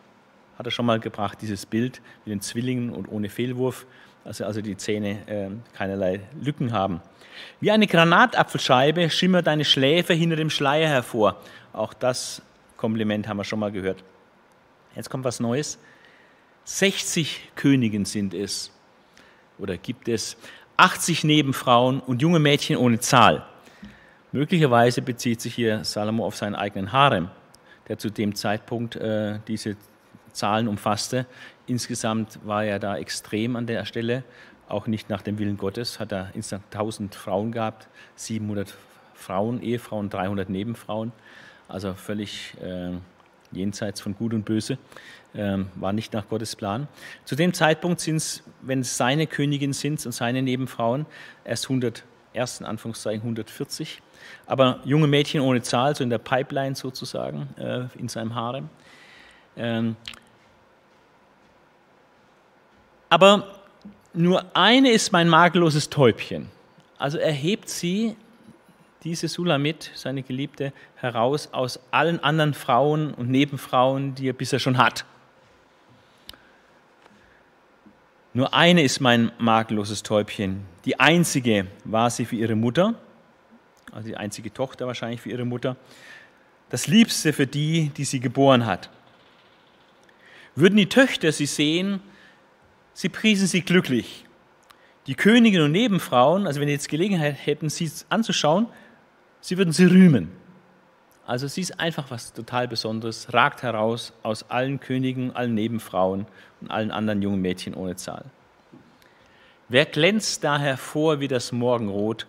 Speaker 1: Hat er schon mal gebracht, dieses Bild mit den Zwillingen und ohne Fehlwurf. Also, also die Zähne äh, keinerlei Lücken haben. Wie eine Granatapfelscheibe schimmert deine Schläfe hinter dem Schleier hervor. Auch das Kompliment haben wir schon mal gehört. Jetzt kommt was Neues. 60 Königen sind es oder gibt es 80 Nebenfrauen und junge Mädchen ohne Zahl. Möglicherweise bezieht sich hier Salomo auf seinen eigenen Harem, der zu dem Zeitpunkt äh, diese Zahlen umfasste. Insgesamt war er da extrem an der Stelle, auch nicht nach dem Willen Gottes, hat er insgesamt 1000 Frauen gehabt, 700 Frauen, Ehefrauen, 300 Nebenfrauen, also völlig äh, jenseits von Gut und Böse, äh, war nicht nach Gottes Plan. Zu dem Zeitpunkt sind es, wenn es seine Königin sind und seine Nebenfrauen, erst 100, ersten Anführungszeichen 140 aber junge Mädchen ohne Zahl, so in der Pipeline sozusagen, äh, in seinem Harem. Ähm, aber nur eine ist mein makelloses Täubchen. Also er hebt sie, diese Sulamit, seine Geliebte, heraus aus allen anderen Frauen und Nebenfrauen, die er bisher schon hat. Nur eine ist mein makelloses Täubchen. Die einzige war sie für ihre Mutter also die einzige Tochter wahrscheinlich für ihre Mutter, das Liebste für die, die sie geboren hat. Würden die Töchter sie sehen, sie priesen sie glücklich. Die Königin und Nebenfrauen, also wenn die jetzt Gelegenheit hätten, sie anzuschauen, sie würden sie rühmen. Also sie ist einfach was total Besonderes, ragt heraus aus allen Königen, allen Nebenfrauen und allen anderen jungen Mädchen ohne Zahl. Wer glänzt da hervor wie das Morgenrot,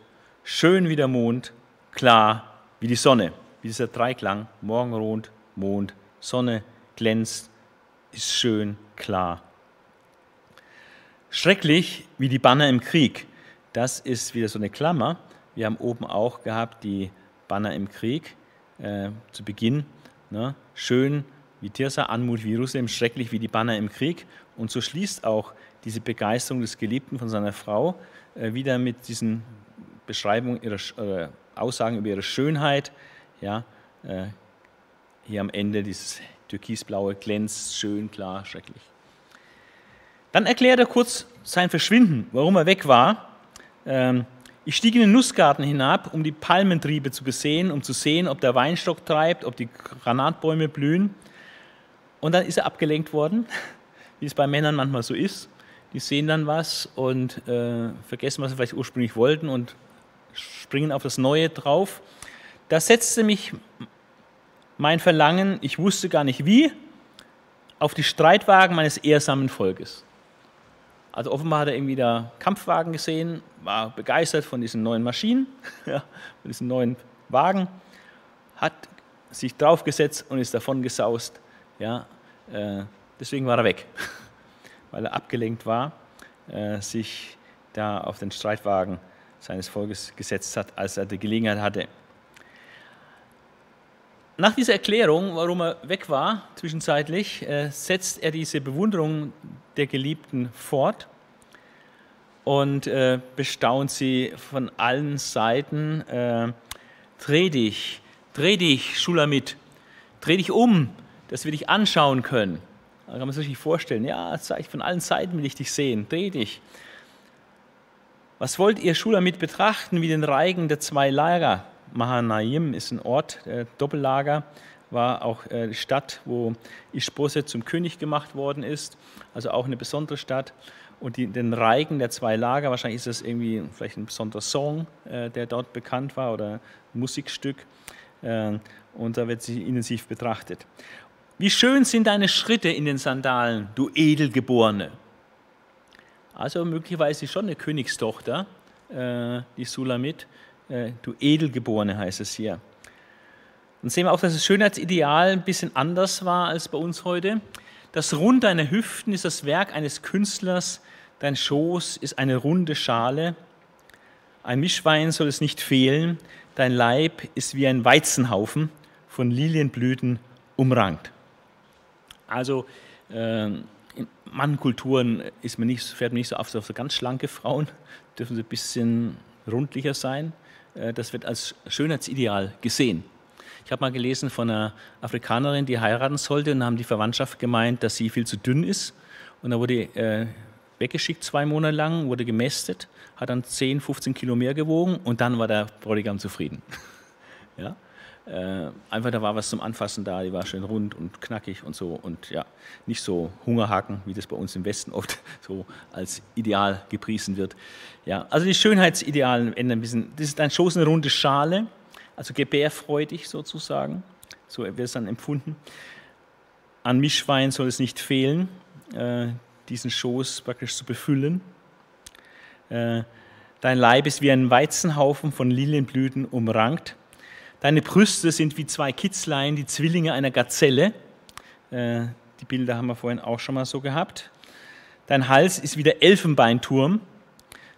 Speaker 1: schön wie der Mond, klar wie die Sonne, wie dieser Dreiklang, Morgenrot, Mond, Sonne, glänzt, ist schön, klar. Schrecklich wie die Banner im Krieg, das ist wieder so eine Klammer. Wir haben oben auch gehabt die Banner im Krieg äh, zu Beginn. Ne? Schön wie Tirsa, Anmut wie Jerusalem, schrecklich wie die Banner im Krieg. Und so schließt auch diese Begeisterung des Geliebten von seiner Frau äh, wieder mit diesen Beschreibungen ihrer äh, Aussagen über ihre Schönheit. Ja, äh, hier am Ende dieses türkisblaue glänzt schön, klar, schrecklich. Dann erklärt er kurz sein Verschwinden, warum er weg war. Ähm, ich stieg in den Nussgarten hinab, um die Palmentriebe zu besehen, um zu sehen, ob der Weinstock treibt, ob die Granatbäume blühen. Und dann ist er abgelenkt worden, wie es bei Männern manchmal so ist. Die sehen dann was und äh, vergessen, was sie vielleicht ursprünglich wollten und springen auf das Neue drauf. Da setzte mich mein Verlangen, ich wusste gar nicht wie, auf die Streitwagen meines ehrsamen Volkes. Also offenbar hat er irgendwie da Kampfwagen gesehen, war begeistert von diesen neuen Maschinen, von diesen neuen Wagen, hat sich draufgesetzt und ist davon gesaust. Ja, äh, deswegen war er weg, weil er abgelenkt war, äh, sich da auf den Streitwagen seines Volkes gesetzt hat, als er die Gelegenheit hatte. Nach dieser Erklärung, warum er weg war, zwischenzeitlich, äh, setzt er diese Bewunderung der Geliebten fort und äh, bestaunt sie von allen Seiten. Äh, dreh dich, dreh dich, Schulamit, dreh dich um, dass wir dich anschauen können. Da kann man sich vorstellen, ja, von allen Seiten will ich dich sehen, dreh dich. Was wollt ihr Schulamit betrachten wie den Reigen der zwei Lager? Mahanaim ist ein Ort, äh, Doppellager, war auch äh, die Stadt, wo Ishboset zum König gemacht worden ist, also auch eine besondere Stadt. Und die, den Reigen der zwei Lager, wahrscheinlich ist das irgendwie vielleicht ein besonderer Song, äh, der dort bekannt war oder Musikstück. Äh, und da wird sie intensiv betrachtet. Wie schön sind deine Schritte in den Sandalen, du Edelgeborene. Also möglicherweise schon eine Königstochter, äh, die Sulamit, äh, du Edelgeborene heißt es hier. Dann sehen wir auch, dass das Schönheitsideal ein bisschen anders war als bei uns heute. Das Rund deiner Hüften ist das Werk eines Künstlers, dein Schoß ist eine runde Schale, ein Mischwein soll es nicht fehlen, dein Leib ist wie ein Weizenhaufen von Lilienblüten umrankt. Also äh, in manchen Kulturen ist man nicht, fährt man nicht so auf, so ganz schlanke Frauen, dürfen sie ein bisschen rundlicher sein. Äh, das wird als Schönheitsideal gesehen. Ich habe mal gelesen von einer Afrikanerin, die heiraten sollte, und haben die Verwandtschaft gemeint, dass sie viel zu dünn ist. Und da wurde äh, weggeschickt zwei Monate lang, wurde gemästet, hat dann 10, 15 Kilo mehr gewogen und dann war der Bräutigam zufrieden. ja? Äh, einfach da war was zum Anfassen da, die war schön rund und knackig und so und ja, nicht so Hungerhaken, wie das bei uns im Westen oft so als Ideal gepriesen wird. Ja, also die Schönheitsidealen ändern ein bisschen. Das ist ein Schoß eine runde Schale, also gebärfreudig sozusagen, so wird es dann empfunden. An Mischwein soll es nicht fehlen, äh, diesen Schoß praktisch zu befüllen. Äh, dein Leib ist wie ein Weizenhaufen von Lilienblüten umrankt. Deine Brüste sind wie zwei Kitzlein, die Zwillinge einer Gazelle. Äh, die Bilder haben wir vorhin auch schon mal so gehabt. Dein Hals ist wie der Elfenbeinturm.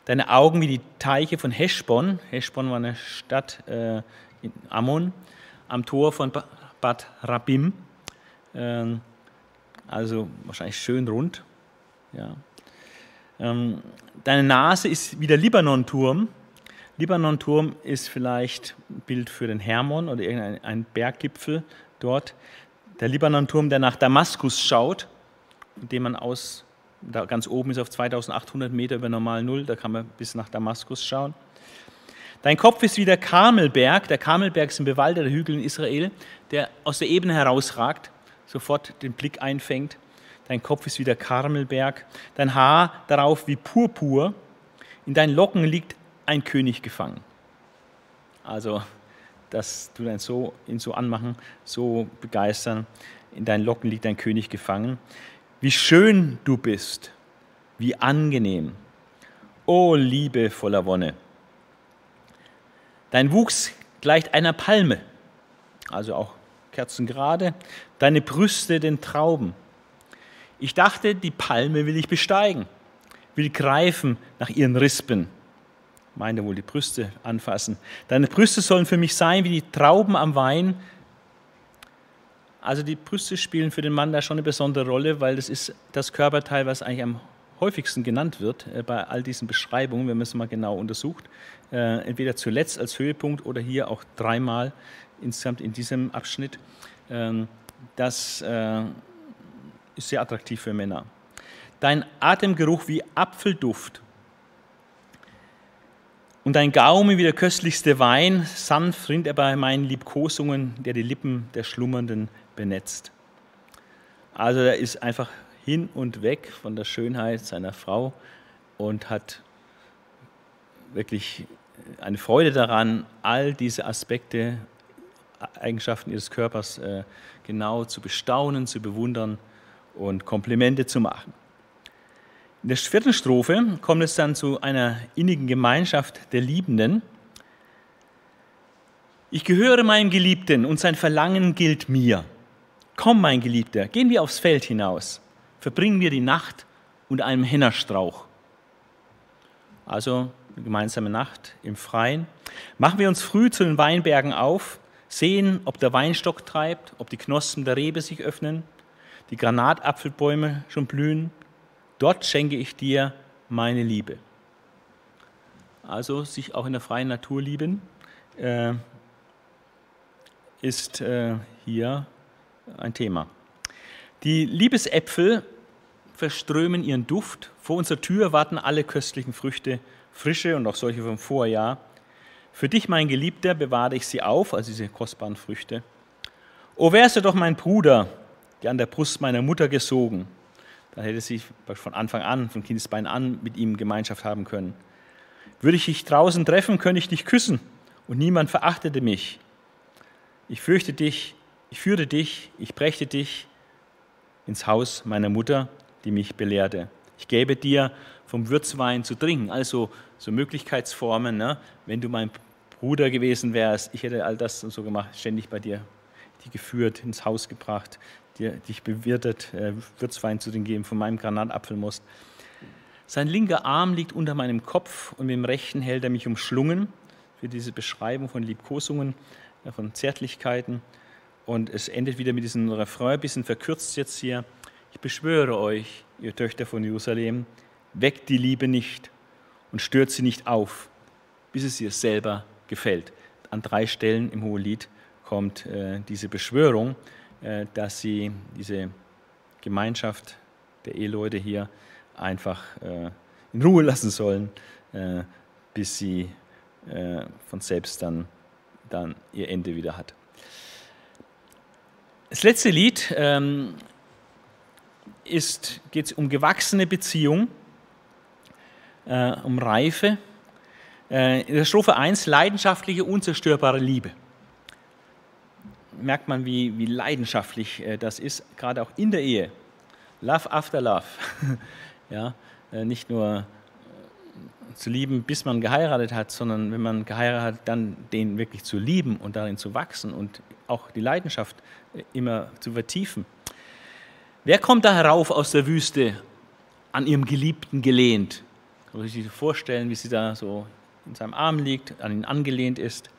Speaker 1: Deine Augen wie die Teiche von Heschbon. Heschbon war eine Stadt äh, in Ammon, am Tor von Bad Rabim. Ähm, also wahrscheinlich schön rund. Ähm, deine Nase ist wie der Libanon-Turm. Libanon-Turm ist vielleicht ein Bild für den Hermon oder irgendein Berggipfel dort. Der Libanon-Turm, der nach Damaskus schaut, den man aus, da ganz oben ist auf 2800 Meter über normal Null, da kann man bis nach Damaskus schauen. Dein Kopf ist wie der Karmelberg. Der Karmelberg ist ein bewaldeter Hügel in Israel, der aus der Ebene herausragt, sofort den Blick einfängt. Dein Kopf ist wie der Karmelberg. Dein Haar darauf wie Purpur. In deinen Locken liegt ein König gefangen. Also dass du ihn so, ihn so anmachen, so begeistern. In deinen Locken liegt dein König gefangen. Wie schön du bist, wie angenehm. O Liebe voller Wonne. Dein Wuchs gleicht einer Palme, also auch kerzengerade, deine Brüste den Trauben. Ich dachte, die Palme will ich besteigen, will greifen nach ihren Rispen, meine wohl die Brüste anfassen. Deine Brüste sollen für mich sein wie die Trauben am Wein. Also die Brüste spielen für den Mann da schon eine besondere Rolle, weil das ist das Körperteil, was eigentlich am häufigsten genannt wird äh, bei all diesen Beschreibungen, wenn man es mal genau untersucht. Äh, entweder zuletzt als Höhepunkt oder hier auch dreimal insgesamt in diesem Abschnitt. Ähm, das äh, ist sehr attraktiv für Männer. Dein Atemgeruch wie Apfelduft und dein Gaumen wie der köstlichste Wein, sanft rinnt er bei meinen Liebkosungen, der die Lippen der Schlummernden benetzt. Also er ist einfach hin und weg von der Schönheit seiner Frau und hat wirklich eine Freude daran, all diese Aspekte, Eigenschaften ihres Körpers äh, genau zu bestaunen, zu bewundern und Komplimente zu machen. In der vierten Strophe kommt es dann zu einer innigen Gemeinschaft der Liebenden. Ich gehöre meinem Geliebten und sein Verlangen gilt mir. Komm, mein Geliebter, gehen wir aufs Feld hinaus verbringen wir die Nacht unter einem Hennerstrauch. Also eine gemeinsame Nacht im Freien. Machen wir uns früh zu den Weinbergen auf, sehen, ob der Weinstock treibt, ob die Knospen der Rebe sich öffnen, die Granatapfelbäume schon blühen. Dort schenke ich dir meine Liebe. Also sich auch in der freien Natur lieben, äh, ist äh, hier ein Thema. Die Liebesäpfel verströmen ihren Duft. Vor unserer Tür warten alle köstlichen Früchte, frische und auch solche vom Vorjahr. Für dich, mein Geliebter, bewahre ich sie auf, also diese kostbaren Früchte. O wärst du doch mein Bruder, der an der Brust meiner Mutter gesogen. Dann hätte sie von Anfang an, von Kindesbein an, mit ihm Gemeinschaft haben können. Würde ich dich draußen treffen, könnte ich dich küssen und niemand verachtete mich. Ich fürchte dich, ich führte dich, ich brächte dich ins Haus meiner Mutter, die mich belehrte. Ich gebe dir vom Würzwein zu trinken. Also so Möglichkeitsformen. Ne? Wenn du mein Bruder gewesen wärst, ich hätte all das so gemacht, ständig bei dir die geführt, ins Haus gebracht, dir, dich bewirtet, äh, Würzwein zu trinken geben von meinem Granatapfelmost. Sein linker Arm liegt unter meinem Kopf und mit dem rechten hält er mich umschlungen für diese Beschreibung von Liebkosungen, äh, von Zärtlichkeiten. Und es endet wieder mit diesem Refrain, ein bisschen verkürzt jetzt hier. Ich beschwöre euch, ihr Töchter von Jerusalem, weckt die Liebe nicht und stört sie nicht auf, bis es ihr selber gefällt. An drei Stellen im Hohelied kommt äh, diese Beschwörung, dass sie diese Gemeinschaft der Eheleute hier einfach äh, in Ruhe lassen sollen, äh, bis sie äh, von selbst dann, dann ihr Ende wieder hat. Das letzte Lied ähm, geht es um gewachsene Beziehung, äh, um Reife. Äh, in der Strophe 1 leidenschaftliche, unzerstörbare Liebe. Merkt man, wie, wie leidenschaftlich äh, das ist, gerade auch in der Ehe. Love after love. ja, äh, nicht nur äh, zu lieben, bis man geheiratet hat, sondern wenn man geheiratet hat, dann den wirklich zu lieben und darin zu wachsen und auch die Leidenschaft immer zu vertiefen. Wer kommt da herauf aus der Wüste an ihrem Geliebten gelehnt? Kann man sich vorstellen, wie sie da so in seinem Arm liegt, an ihn angelehnt ist.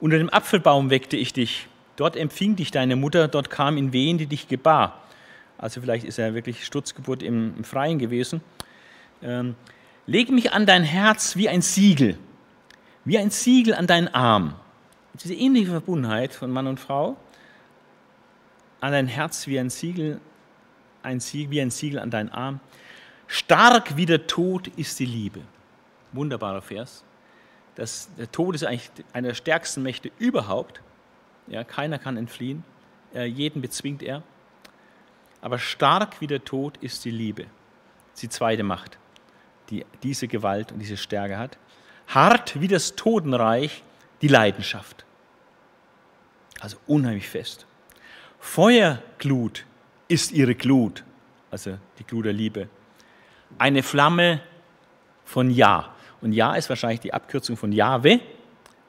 Speaker 1: Unter dem Apfelbaum weckte ich dich. Dort empfing dich deine Mutter, dort kam in Wehen, die dich gebar. Also vielleicht ist er wirklich Sturzgeburt im, im Freien gewesen. Ähm, leg mich an dein Herz wie ein Siegel, wie ein Siegel an deinen Arm. Diese ähnliche Verbundenheit von Mann und Frau an dein Herz wie ein Siegel, ein Siegel, wie ein Siegel an deinen Arm. Stark wie der Tod ist die Liebe. Wunderbarer Vers. Das, der Tod ist eigentlich einer der stärksten Mächte überhaupt. Ja, keiner kann entfliehen. Äh, jeden bezwingt er. Aber stark wie der Tod ist die Liebe. Die zweite Macht, die diese Gewalt und diese Stärke hat. Hart wie das Totenreich die Leidenschaft. Also unheimlich fest. Feuerglut ist ihre Glut, also die Glut der Liebe. Eine Flamme von Ja. Und Ja ist wahrscheinlich die Abkürzung von Jahwe,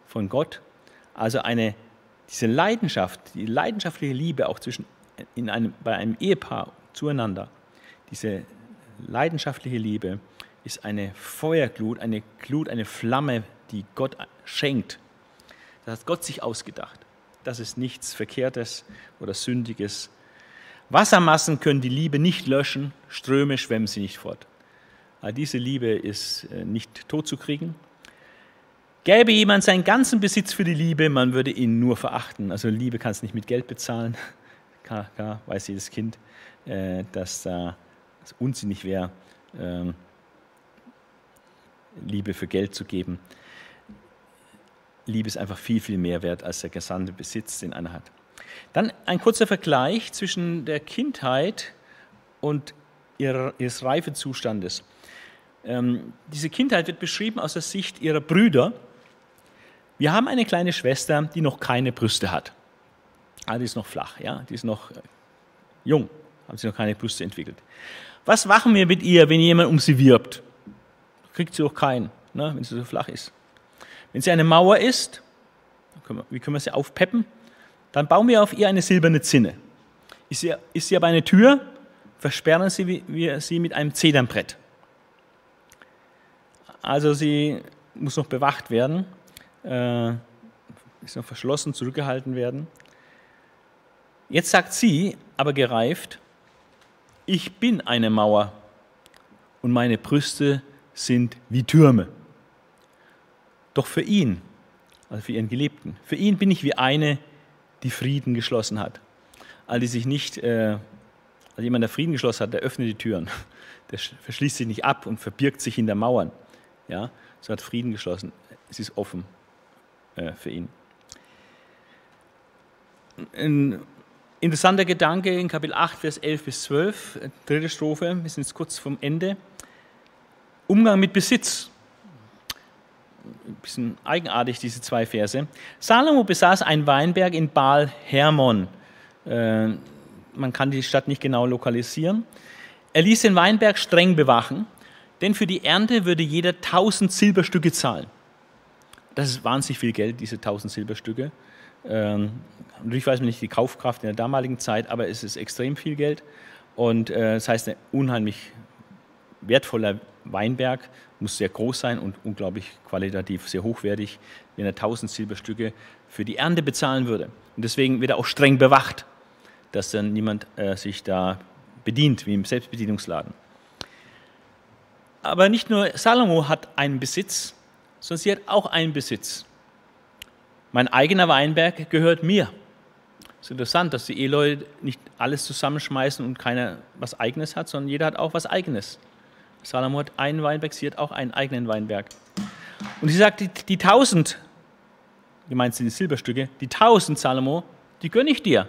Speaker 1: von Gott. Also eine, diese Leidenschaft, die leidenschaftliche Liebe auch zwischen, in einem, bei einem Ehepaar zueinander, diese leidenschaftliche Liebe ist eine Feuerglut, eine Glut, eine Flamme, die Gott schenkt. Das hat Gott sich ausgedacht. Das ist nichts Verkehrtes oder Sündiges. Wassermassen können die Liebe nicht löschen, Ströme schwemmen sie nicht fort. Aber diese Liebe ist äh, nicht totzukriegen. Gäbe jemand seinen ganzen Besitz für die Liebe, man würde ihn nur verachten. Also Liebe kann es nicht mit Geld bezahlen. Klar, klar weiß jedes Kind, äh, dass es unsinnig wäre, ähm, Liebe für Geld zu geben. Liebe ist einfach viel, viel mehr wert als der gesamte Besitz, den einer hat. Dann ein kurzer Vergleich zwischen der Kindheit und ihres Reifezustandes. Ähm, diese Kindheit wird beschrieben aus der Sicht ihrer Brüder. Wir haben eine kleine Schwester, die noch keine Brüste hat. Ah, die ist noch flach, ja, die ist noch äh, jung, haben sie noch keine Brüste entwickelt. Was machen wir mit ihr, wenn jemand um sie wirbt? Kriegt sie auch keinen, ne, wenn sie so flach ist. Wenn sie eine Mauer ist, wie können wir sie aufpeppen? Dann bauen wir auf ihr eine silberne Zinne. Ist sie, ist sie aber eine Tür, versperren sie wir sie mit einem Zedernbrett. Also sie muss noch bewacht werden, äh, noch verschlossen, zurückgehalten werden. Jetzt sagt sie, aber gereift, ich bin eine Mauer und meine Brüste sind wie Türme. Doch für ihn, also für ihren Geliebten, für ihn bin ich wie eine, die Frieden geschlossen hat. All die sich nicht, äh, also jemand, der Frieden geschlossen hat, der öffnet die Türen. Der verschließt sich nicht ab und verbirgt sich hinter Mauern. Ja, so hat Frieden geschlossen. Es ist offen äh, für ihn. Ein interessanter Gedanke in Kapitel 8, Vers 11 bis 12, äh, dritte Strophe, wir sind jetzt kurz vom Ende. Umgang mit Besitz ein bisschen eigenartig, diese zwei Verse. Salomo besaß einen Weinberg in Baal Hermon. Äh, man kann die Stadt nicht genau lokalisieren. Er ließ den Weinberg streng bewachen, denn für die Ernte würde jeder 1000 Silberstücke zahlen. Das ist wahnsinnig viel Geld, diese 1000 Silberstücke. Ähm, natürlich weiß man nicht die Kaufkraft in der damaligen Zeit, aber es ist extrem viel Geld. Und äh, das heißt, ein unheimlich wertvoller Weinberg muss sehr groß sein und unglaublich qualitativ sehr hochwertig, wenn er 1000 Silberstücke für die Ernte bezahlen würde. Und deswegen wird er auch streng bewacht, dass dann niemand äh, sich da bedient, wie im Selbstbedienungsladen. Aber nicht nur Salomo hat einen Besitz, sondern sie hat auch einen Besitz. Mein eigener Weinberg gehört mir. Es ist interessant, dass die Eheleute nicht alles zusammenschmeißen und keiner was Eigenes hat, sondern jeder hat auch was Eigenes. Salomo hat einen Weinberg, sie hat auch einen eigenen Weinberg. Und sie sagt, die, die tausend, gemeint sind die Silberstücke, die tausend Salomo, die gönne ich dir.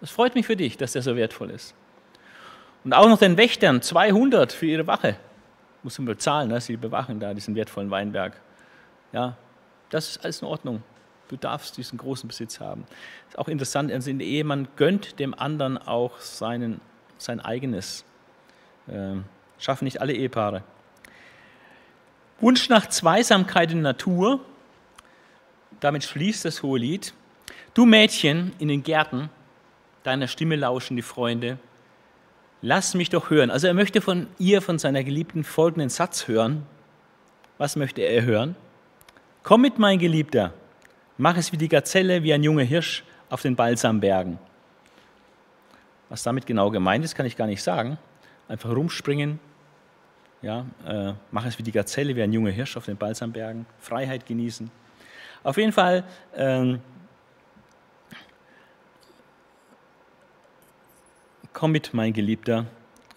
Speaker 1: Das freut mich für dich, dass der so wertvoll ist. Und auch noch den Wächtern 200 für ihre Wache. Muss man bezahlen, ne? sie bewachen da diesen wertvollen Weinberg. Ja, das ist alles in Ordnung. Du darfst diesen großen Besitz haben. Ist auch interessant, also in der Ehe, man gönnt dem anderen auch seinen, sein eigenes. Ähm, Schaffen nicht alle Ehepaare. Wunsch nach Zweisamkeit in Natur, damit schließt das hohe Lied. Du Mädchen in den Gärten, deiner Stimme lauschen die Freunde. Lass mich doch hören. Also er möchte von ihr, von seiner Geliebten folgenden Satz hören. Was möchte er hören? Komm mit, mein Geliebter, mach es wie die Gazelle, wie ein junger Hirsch auf den Balsambergen. Was damit genau gemeint ist, kann ich gar nicht sagen einfach rumspringen. Ja, äh, mach es wie die Gazelle, wie ein junger Hirsch auf den Balsambergen, Freiheit genießen. Auf jeden Fall, ähm, komm mit, mein Geliebter,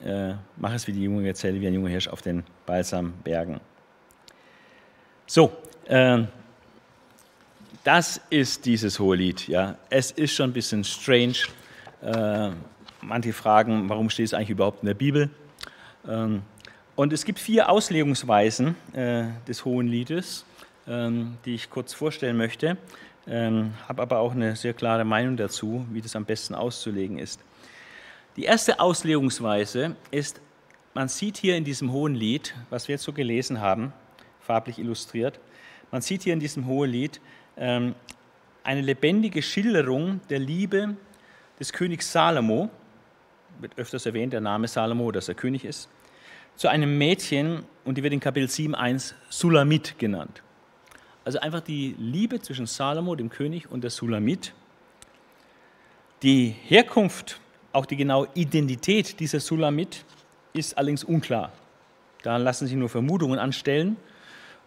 Speaker 1: äh, mach es wie die junge Gazelle, wie ein junger Hirsch auf den Balsambergen. So, äh, das ist dieses hohe Lied. Ja. Es ist schon ein bisschen strange. Äh, Manche fragen, warum steht es eigentlich überhaupt in der Bibel? Ähm, und es gibt vier Auslegungsweisen äh, des Hohen Liedes, ähm, die ich kurz vorstellen möchte. ähm, habe aber auch eine sehr klare Meinung dazu, wie das am besten auszulegen ist. Die erste Auslegungsweise ist, man sieht hier in diesem hohen Lied, was wir jetzt so gelesen haben, farblich illustriert, man sieht hier in diesem hohen Lied ähm, eine lebendige Schilderung der Liebe des Königs Salomo, wird öfters erwähnt, der Name Salomo, dass er König ist, zu einem Mädchen und die wird in Kapitel 7.1 Sulamit genannt. Also einfach die Liebe zwischen Salomo, dem König, und der Sulamit. Die Herkunft, auch die genaue Identität dieser Sulamit ist allerdings unklar. Da lassen sich nur Vermutungen anstellen,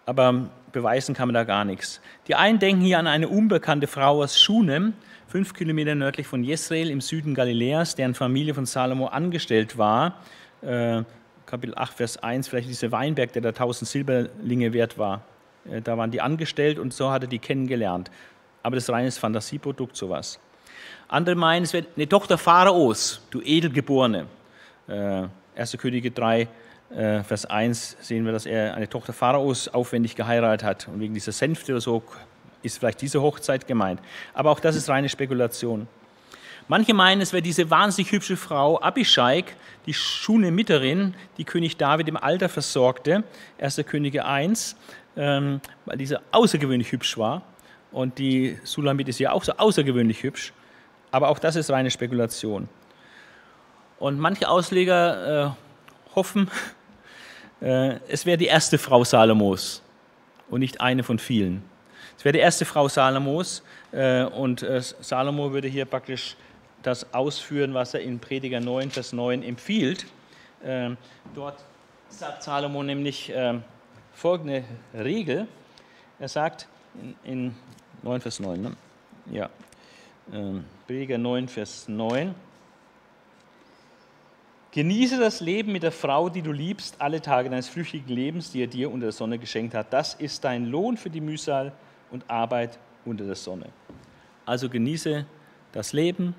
Speaker 1: aber beweisen kann man da gar nichts. Die einen denken hier an eine unbekannte Frau aus Schunem, fünf Kilometer nördlich von Jezreel im Süden Galiläas, deren Familie von Salomo angestellt war. Äh, Kapitel 8, Vers 1, vielleicht dieser Weinberg, der da 1000 Silberlinge wert war. Äh, da waren die angestellt und so hat er die kennengelernt. Aber das ist reines Fantasieprodukt, sowas. Andere meinen, es wäre eine Tochter Pharaos, du Edelgeborene. Äh, 1. Könige 3, äh, Vers 1 sehen wir, dass er eine Tochter Pharaos aufwendig geheiratet hat. Und wegen dieser Sänfte oder so ist vielleicht diese Hochzeit gemeint. Aber auch das ist reine Spekulation. Manche meinen, es wäre diese wahnsinnig hübsche Frau Abishag, die Schunemiterin, die König David im Alter versorgte, 1. Könige 1, ähm, weil diese außergewöhnlich hübsch war. Und die Sulamit ist ja auch so außergewöhnlich hübsch. Aber auch das ist reine Spekulation. Und manche Ausleger äh, hoffen, äh, es wäre die erste Frau Salomos und nicht eine von vielen. Es wäre die erste Frau Salomos äh, und äh, Salomo würde hier praktisch das ausführen, was er in Prediger 9, Vers 9 empfiehlt. Ähm, dort sagt Salomo nämlich ähm, folgende Regel. Er sagt in, 9, Vers 9, ne? ja, ähm, Prediger 9, Vers 9, Genieße das Leben mit der Frau, die du liebst, alle Tage deines flüchtigen Lebens, die er dir unter der Sonne geschenkt hat. Das ist dein Lohn für die Mühsal und Arbeit unter der Sonne. Also genieße das Leben,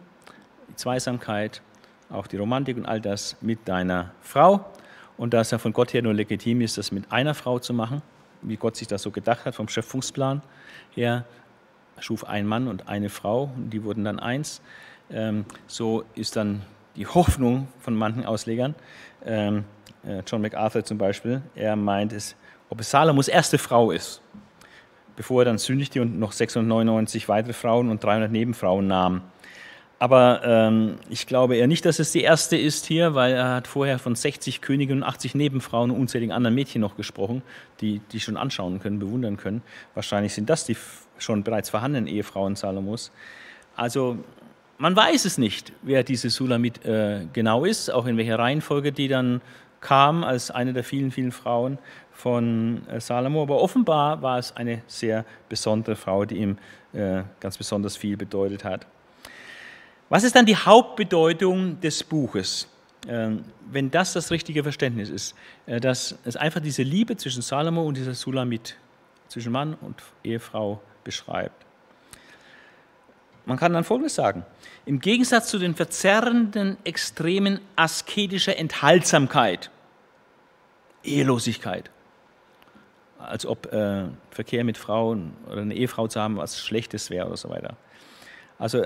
Speaker 1: die Zweisamkeit, auch die Romantik und all das mit deiner Frau. Und da es ja von Gott her nur legitim ist, das mit einer Frau zu machen, wie Gott sich das so gedacht hat vom Schöpfungsplan her, schuf ein Mann und eine Frau und die wurden dann eins. Ähm, so ist dann die Hoffnung von manchen Auslegern. Ähm, äh, John MacArthur zum Beispiel, er meint es, ob es Salomos erste Frau ist, bevor er dann sündigte und noch 699 weitere Frauen und 300 Nebenfrauen nahm. Aber ähm, ich glaube eher nicht, dass es die erste ist hier, weil er hat vorher von 60 Königen und 80 Nebenfrauen und unzähligen anderen Mädchen noch gesprochen, die die schon anschauen können, bewundern können. Wahrscheinlich sind das die schon bereits vorhandenen Ehefrauen Salomos. Also man weiß es nicht, wer diese Sulamit äh, genau ist, auch in welcher Reihenfolge die dann kam als eine der vielen, vielen Frauen von äh, Salomo. Aber offenbar war es eine sehr besondere Frau, die ihm äh, ganz besonders viel bedeutet hat. Was ist dann die Hauptbedeutung des Buches? Ähm, wenn das das richtige Verständnis ist, äh, dass es einfach diese Liebe zwischen Salomo und dieser Sulamit, zwischen Mann und Ehefrau beschreibt. Man kann dann Folgendes sagen. Im Gegensatz zu den verzerrenden Extremen asketischer Enthaltsamkeit, Ehelosigkeit, als ob äh, Verkehr mit Frauen oder eine Ehefrau zu haben was Schlechtes wäre oder so weiter. Also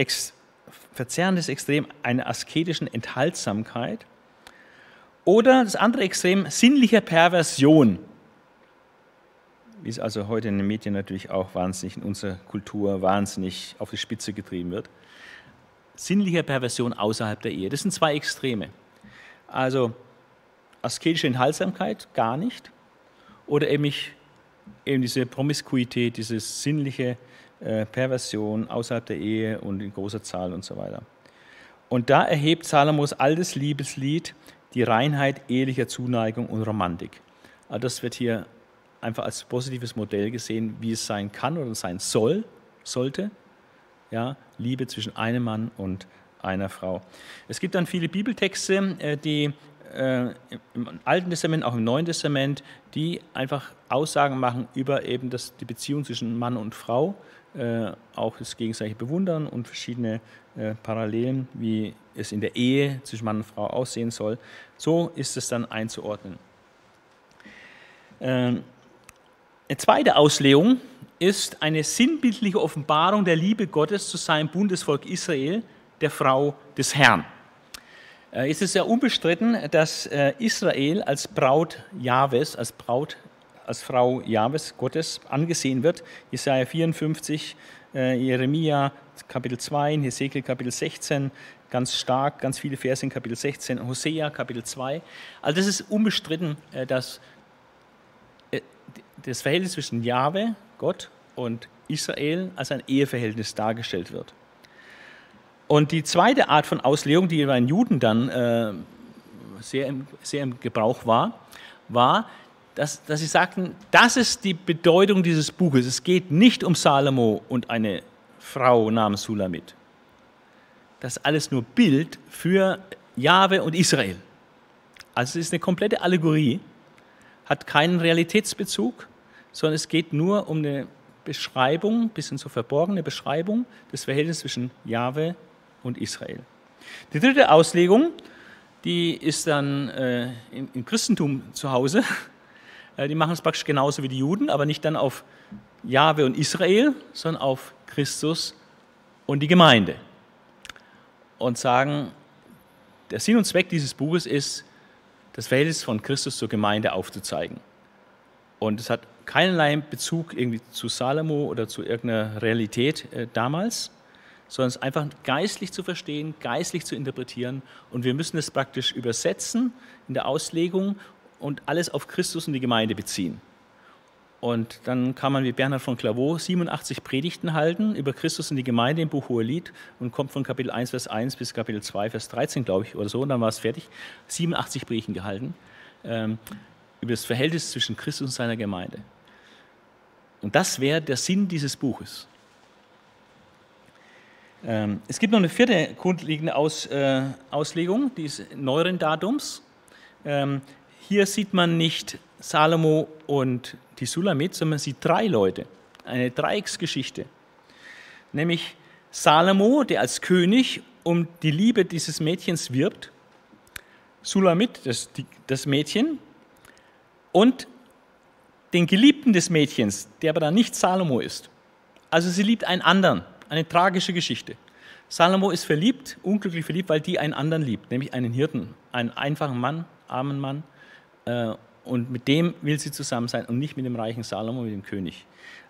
Speaker 1: ex, verzerrendes Extrem einer asketischen Enthaltsamkeit oder das andere Extrem sinnlicher Perversion wie es also heute in den Medien natürlich auch wahnsinnig in unserer Kultur wahnsinnig auf die Spitze getrieben wird. Sinnliche Perversion außerhalb der Ehe. Das sind zwei Extreme. Also asketische Enthaltsamkeit gar nicht oder eben, eben diese Promiskuität, diese sinnliche äh, Perversion außerhalb der Ehe und in großer Zahl und so weiter. Und da erhebt Salomos altes Liebeslied die Reinheit ehelicher Zuneigung und Romantik. Also das wird hier einfach als positives Modell gesehen, wie es sein kann oder sein soll, sollte. Ja, Liebe zwischen einem Mann und einer Frau. Es gibt dann viele Bibeltexte, äh, die äh, im Alten Testament, auch im Neuen Testament, die einfach Aussagen machen über eben das, die Beziehung zwischen Mann und Frau, äh, auch das gegenseitige Bewundern und verschiedene Parallelen, wie es in der Ehe zwischen Mann und Frau aussehen soll. So ist es dann einzuordnen. Ähm, eine zweite Auslegung ist eine sinnbildliche Offenbarung der Liebe Gottes zu seinem Bundesvolk Israel, der Frau des Herrn. Äh, es ist ja unbestritten, dass äh, Israel als Braut Jahwes, als Braut, als Frau Jahwes Gottes angesehen wird. Jesaja 54, äh, Jeremia Kapitel 2, Hesekiel Kapitel 16, ganz stark, ganz viele Verse in Kapitel 16, Hosea Kapitel 2. Also das ist unbestritten, dass das Verhältnis zwischen Jahwe, Gott, und Israel als ein Eheverhältnis dargestellt wird. Und die zweite Art von Auslegung, die bei den Juden dann äh, sehr, im, sehr im Gebrauch war, war, dass, dass sie sagten, das ist die Bedeutung dieses Buches. Es geht nicht um Salomo und eine Frau namens Sulamit. Das ist alles nur Bild für Jahwe und Israel. Also es ist eine komplette Allegorie, hat keinen Realitätsbezug, sondern es geht nur um eine Beschreibung, ein bisschen so verborgene Beschreibung des Verhältnisses zwischen Jahwe und Israel. Die dritte Auslegung, die ist dann äh, im, im, Christentum zu Hause. Äh, die machen es praktisch genauso wie die Juden, aber nicht dann auf Jahwe und Israel, sondern auf Christus und die Gemeinde. Und sagen, der Sinn und Zweck dieses Buches ist, das Verhältnis von Christus zur Gemeinde aufzuzeigen. Und es hat keinerlei Bezug irgendwie zu Salomo oder zu irgendeiner Realität äh, damals, sondern es einfach geistlich zu verstehen, geistlich zu interpretieren. Und wir müssen es praktisch übersetzen in der Auslegung und alles auf Christus und die Gemeinde beziehen. Und dann kann man wie Bernhard von Clairvaux 87 Predigten halten über Christus und die Gemeinde im Buch Hohelied und kommt von Kapitel 1, Vers 1 bis Kapitel 2, Vers 13, glaube ich, oder so, und dann war es fertig. 87 Predigten gehalten ähm, über das Verhältnis zwischen Christus und seiner Gemeinde. Und das wäre der Sinn dieses Buches. Ähm, es gibt noch eine vierte grundlegende Aus, äh, Auslegung, die ist neueren Datums. Ähm, hier sieht man nicht Salomo und die Sulamit, sondern man sieht drei Leute, eine Dreiecksgeschichte. Nämlich Salomo, der als König um die Liebe dieses Mädchens wirbt, Sulamit, das, die, das Mädchen, und den Geliebten des Mädchens, der aber dann nicht Salomo ist. Also sie liebt einen anderen eine tragische Geschichte. Salomo ist verliebt, unglücklich verliebt, weil die einen anderen liebt, nämlich einen Hirten, einen einfachen Mann, armen Mann. Äh, und mit dem will sie zusammen sein und nicht mit dem reichen Salomo, mit dem König.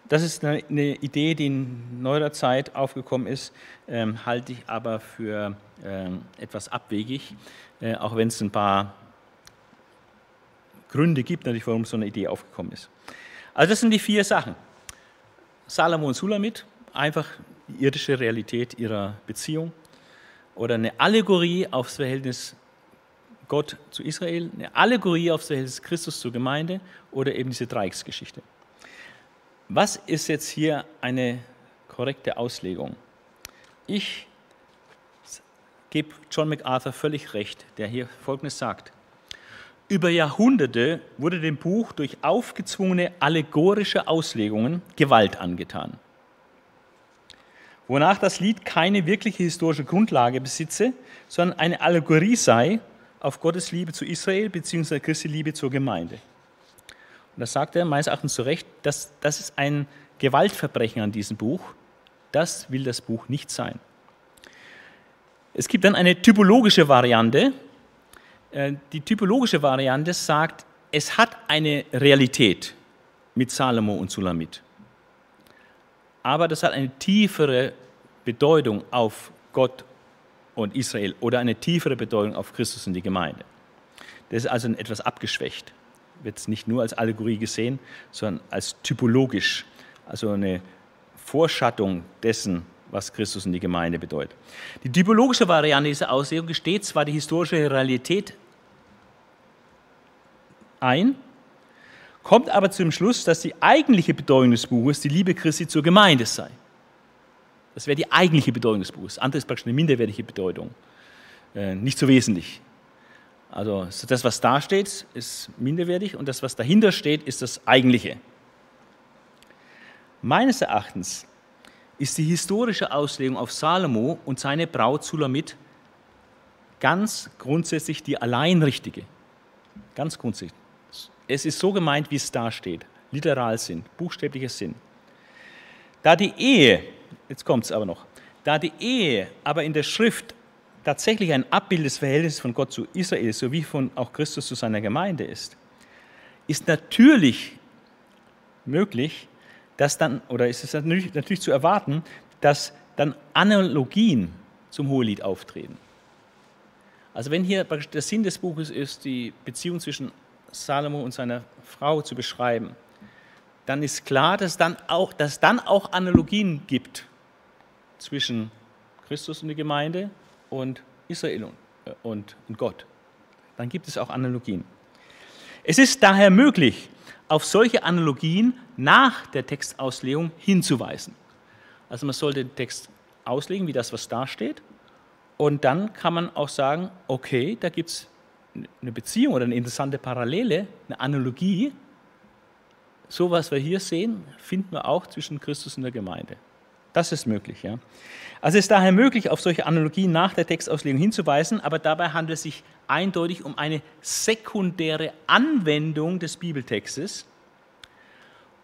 Speaker 1: Das ist eine, Idee, die in neuerer Zeit aufgekommen ist, ähm, halte ich aber für ähm, etwas abwegig, äh, auch wenn es ein paar Gründe gibt, natürlich, warum so eine Idee aufgekommen ist. Also das sind die vier Sachen. Salomo und Sulamit, einfach die irdische Realität ihrer Beziehung oder eine Allegorie aufs Verhältnis Gott zu Israel, eine Allegorie aufs Verhältnis Christus zur Gemeinde oder eben diese Dreiecksgeschichte. Was ist jetzt hier eine korrekte Auslegung? Ich gebe John MacArthur völlig recht, der hier Folgendes sagt. Über Jahrhunderte wurde dem Buch durch aufgezwungene allegorische Auslegungen Gewalt angetan wonach das Lied keine wirkliche historische Grundlage besitze, sondern eine Allegorie sei auf Gottes Liebe zu Israel bzw. Christi Liebe zur Gemeinde. Und das sagt er meines Erachtens zu Recht, dass das ist ein Gewaltverbrechen an diesem Buch. Das will das Buch nicht sein. Es gibt dann eine typologische Variante. Äh, die typologische Variante sagt, es hat eine Realität mit Salomo und Sulamit aber das hat eine tiefere Bedeutung auf Gott und Israel oder eine tiefere Bedeutung auf Christus und die Gemeinde. Das ist also etwas abgeschwächt, wird es nicht nur als Allegorie gesehen, sondern als typologisch, also eine Vorschattung dessen, was Christus und die Gemeinde bedeutet. Die typologische Variante dieser Auslegung gesteht zwar die historische Realität ein, kommt aber zum Schluss, dass die eigentliche Bedeutung des Buches die Liebe Christi zur Gemeinde sei. Das wäre die eigentliche Bedeutung des Buches. Andere ist praktisch eine minderwertige Bedeutung. Äh, nicht so wesentlich. Also das, was da steht, ist minderwertig und das, was dahinter steht, ist das Eigentliche. Meines Erachtens ist die historische Auslegung auf Salomo und seine Braut Sulamit ganz grundsätzlich die allein richtige. Ganz grundsätzlich es ist so gemeint, wie es da steht. Literal Sinn, buchstäblicher Sinn. Da die Ehe, jetzt kommt es aber noch, da die Ehe aber in der Schrift tatsächlich ein Abbild des Verhältnisses von Gott zu Israel, sowie von auch Christus zu seiner Gemeinde ist, ist natürlich möglich, dass dann, oder ist es natürlich, natürlich zu erwarten, dass dann Analogien zum Hohelied auftreten. Also wenn hier der Sinn des Buches ist, die Beziehung zwischen Salomo und seiner Frau zu beschreiben, dann ist klar, dass dann auch, dass dann auch Analogien gibt zwischen Christus und der Gemeinde und Israel und, äh, und Gott. Dann gibt es auch Analogien. Es ist daher möglich, auf solche Analogien nach der Textauslegung hinzuweisen. Also man sollte den Text auslegen, wie das, was da steht. Und dann kann man auch sagen, okay, da gibt es eine Beziehung oder eine interessante Parallele, eine Analogie. So was wir hier sehen, finden wir auch zwischen Christus und der Gemeinde. Das ist möglich. Ja. Also es ist daher möglich, auf solche Analogien nach der Textauslegung hinzuweisen, aber dabei handelt es sich eindeutig um eine sekundäre Anwendung des Bibeltextes.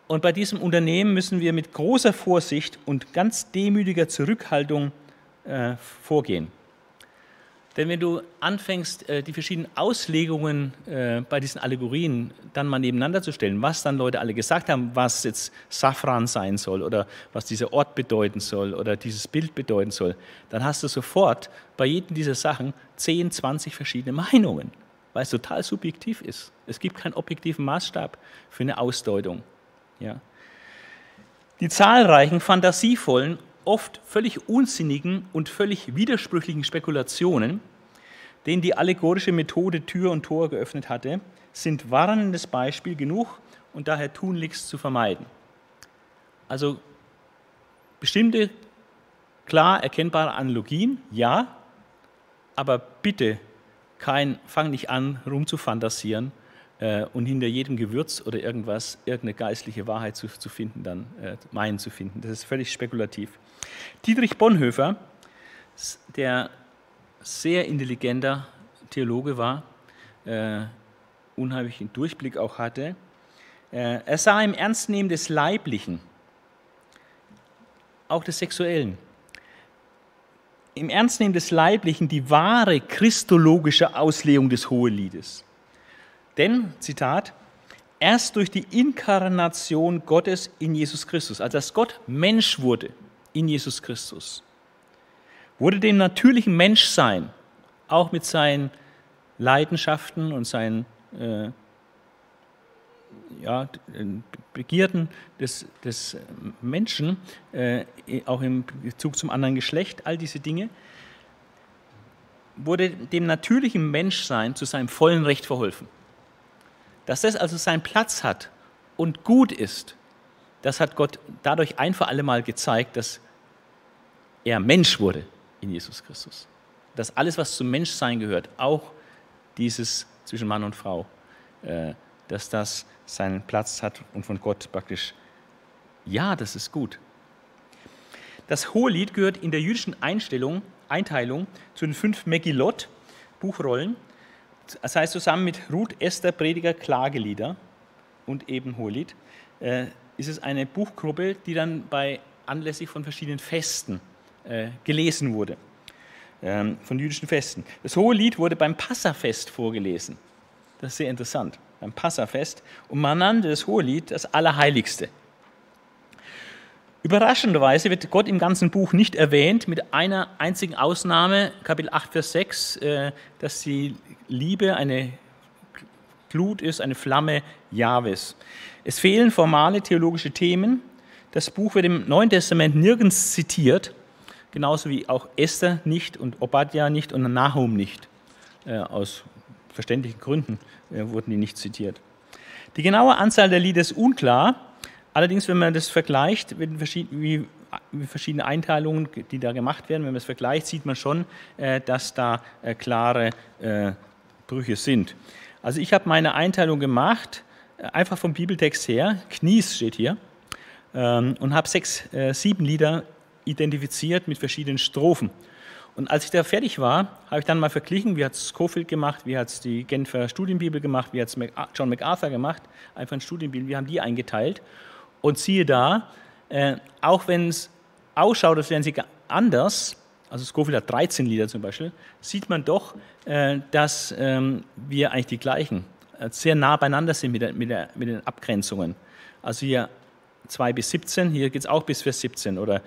Speaker 1: Und bei diesem Unternehmen müssen wir mit großer Vorsicht und ganz demütiger Zurückhaltung äh, vorgehen. Denn wenn du anfängst, äh, die verschiedenen Auslegungen äh, bei diesen Allegorien dann mal nebeneinander zu stellen, was dann Leute alle gesagt haben, was jetzt Safran sein soll oder was dieser Ort bedeuten soll oder dieses Bild bedeuten soll, dann hast du sofort bei jedem dieser Sachen 10, 20 verschiedene Meinungen, weil es total subjektiv ist. Es gibt keinen objektiven Maßstab für eine Ausdeutung. Ja. Die zahlreichen, fantasievollen oft völlig unsinnigen und völlig widersprüchlichen Spekulationen, denen die allegorische Methode Tür und Tor geöffnet hatte, sind warnendes Beispiel genug und daher tunlichst zu vermeiden. Also bestimmte klar erkennbare Analogien, ja, aber bitte kein, fang nicht an, rumzufantasieren äh, und hinter jedem Gewürz oder irgendwas irgendeine geistliche Wahrheit zu, zu finden, dann äh, meinen zu finden. Das ist völlig spekulativ. Dietrich Bonhoeffer, der sehr intelligenter Theologe war, äh, unheimlichen Durchblick auch hatte, äh, er sah im Ernstnehmen des Leiblichen, auch des Sexuellen, im Ernstnehmen des Leiblichen die wahre christologische Auslegung des Hoheliedes. Denn, Zitat, erst durch die Inkarnation Gottes in Jesus Christus, also dass Gott Mensch wurde in Jesus Christus, wurde dem natürlichen Menschsein, auch mit seinen Leidenschaften und seinen äh, ja, Begierden des, des Menschen, äh, auch im Bezug zum anderen Geschlecht, all diese Dinge, wurde dem natürlichen Menschsein zu seinem vollen Recht verholfen. Dass das also seinen Platz hat und gut ist, das hat Gott dadurch ein für alle Mal gezeigt, dass er Mensch wurde in Jesus Christus. Dass alles, was zum Menschsein gehört, auch dieses zwischen Mann und Frau, äh, dass das seinen Platz hat und von Gott praktisch, ja, das ist gut. Das Hohelied gehört in der jüdischen Einstellung, Einteilung zu den fünf Megillot, Buchrollen, das heißt zusammen mit Ruth, Esther, Prediger, Klagelieder und eben Hohelied, äh, ist es eine Buchgruppe, die dann bei anlässlich von verschiedenen Festen äh, gelesen wurde, ähm, von jüdischen Festen. Das Hohelied wurde beim Passafest vorgelesen. Das ist sehr interessant, beim Passafest. Und man nannte das Hohelied das Allerheiligste. Überraschenderweise wird Gott im ganzen Buch nicht erwähnt, mit einer einzigen Ausnahme, Kapitel 8, Vers 6, äh, dass die Liebe eine Glut ist, eine Flamme Jahwes. Es fehlen formale theologische Themen. Das Buch wird im Neuen Testament nirgends zitiert, genauso wie auch Esther nicht und Obadja nicht und Nahum nicht. Äh, aus verständlichen Gründen äh, wurden die nicht zitiert. Die genaue Anzahl der Lieder ist unklar. Allerdings, wenn man das vergleicht, wie verschiedene Einteilungen, die da gemacht werden, wenn man es vergleicht, sieht man schon, äh, dass da klare Brüche sind. Also ich habe meine Einteilung gemacht, einfach vom Bibeltext her, Knies steht hier, ähm, und habe sechs, sieben Lieder identifiziert mit verschiedenen Strophen. Und als ich da fertig war, habe ich dann mal verglichen, wie hat es Schofield gemacht, wie hat es die Genfer Studienbibel gemacht, wie hat es John MacArthur gemacht, einfach ein Studienbibel, wie haben die eingeteilt. Und siehe da, äh, auch wenn es ausschaut, als wären sie anders, also Scofield hat 13 Lieder zum Beispiel, sieht man doch, äh, dass ähm, wir eigentlich die gleichen, äh, sehr nah beieinander sind mit, der, mit, der, mit den Abgrenzungen. Also hier 2 bis 17, hier geht es auch bis Vers 17. Oder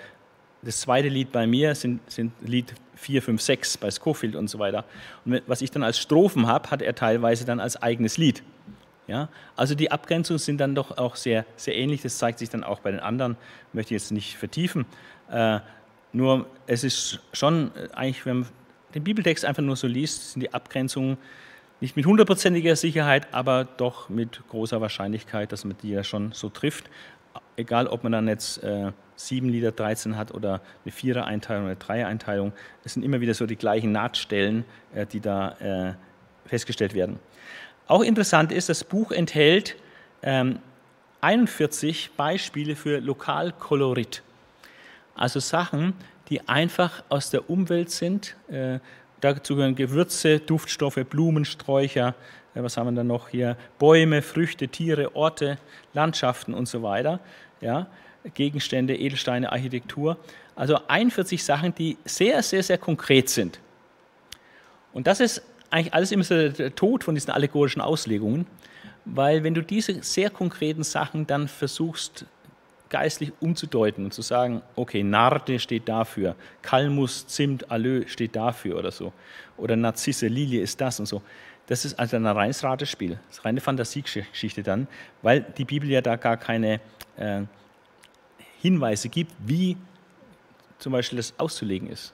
Speaker 1: das zweite Lied bei mir sind, sind Lied 4, 5, 6 bei Scofield und so weiter. Und was ich dann als Strophen habe, hat er teilweise dann als eigenes Lied. Ja? Also die Abgrenzungen sind dann doch auch sehr, sehr ähnlich. Das zeigt sich dann auch bei den anderen. Möchte ich jetzt nicht vertiefen. Äh, nur es ist schon äh, eigentlich, wenn man den Bibeltext einfach nur so liest, sind die Abgrenzungen nicht mit hundertprozentiger Sicherheit, aber doch mit großer Wahrscheinlichkeit, dass man die ja schon so trifft. Egal, ob man dann jetzt äh, sieben Lieder 13 hat oder eine Vierer-Einteilung oder Dreier-Einteilung, es sind immer wieder so die gleichen Nahtstellen, äh, die da äh, festgestellt werden. Auch interessant ist, das Buch enthält ähm, 41 Beispiele für Lokalkolorit. Also Sachen, die einfach aus der Umwelt sind. Äh, dazu gehören Gewürze, Duftstoffe, Blumen, Sträucher, äh, was haben wir dann noch hier? Bäume, Früchte, Tiere, Orte, Landschaften und so weiter. Ja, Gegenstände, Edelsteine, Architektur. Also 41 Sachen, die sehr, sehr, sehr konkret sind. Und das ist eigentlich alles immer so der Tod von diesen allegorischen Auslegungen, weil wenn du diese sehr konkreten Sachen dann versuchst geistlich umzudeuten und zu sagen, okay, Narde steht dafür, Kalmus, Zimt, Alö steht dafür oder so. Oder Narzisse, Lilie ist das und so. Das ist also ein reines Ratespiel, das ist reine Fantasiegeschichte dann, weil die Bibel ja da gar keine äh, Hinweise gibt, wie zum Beispiel das auszulegen ist,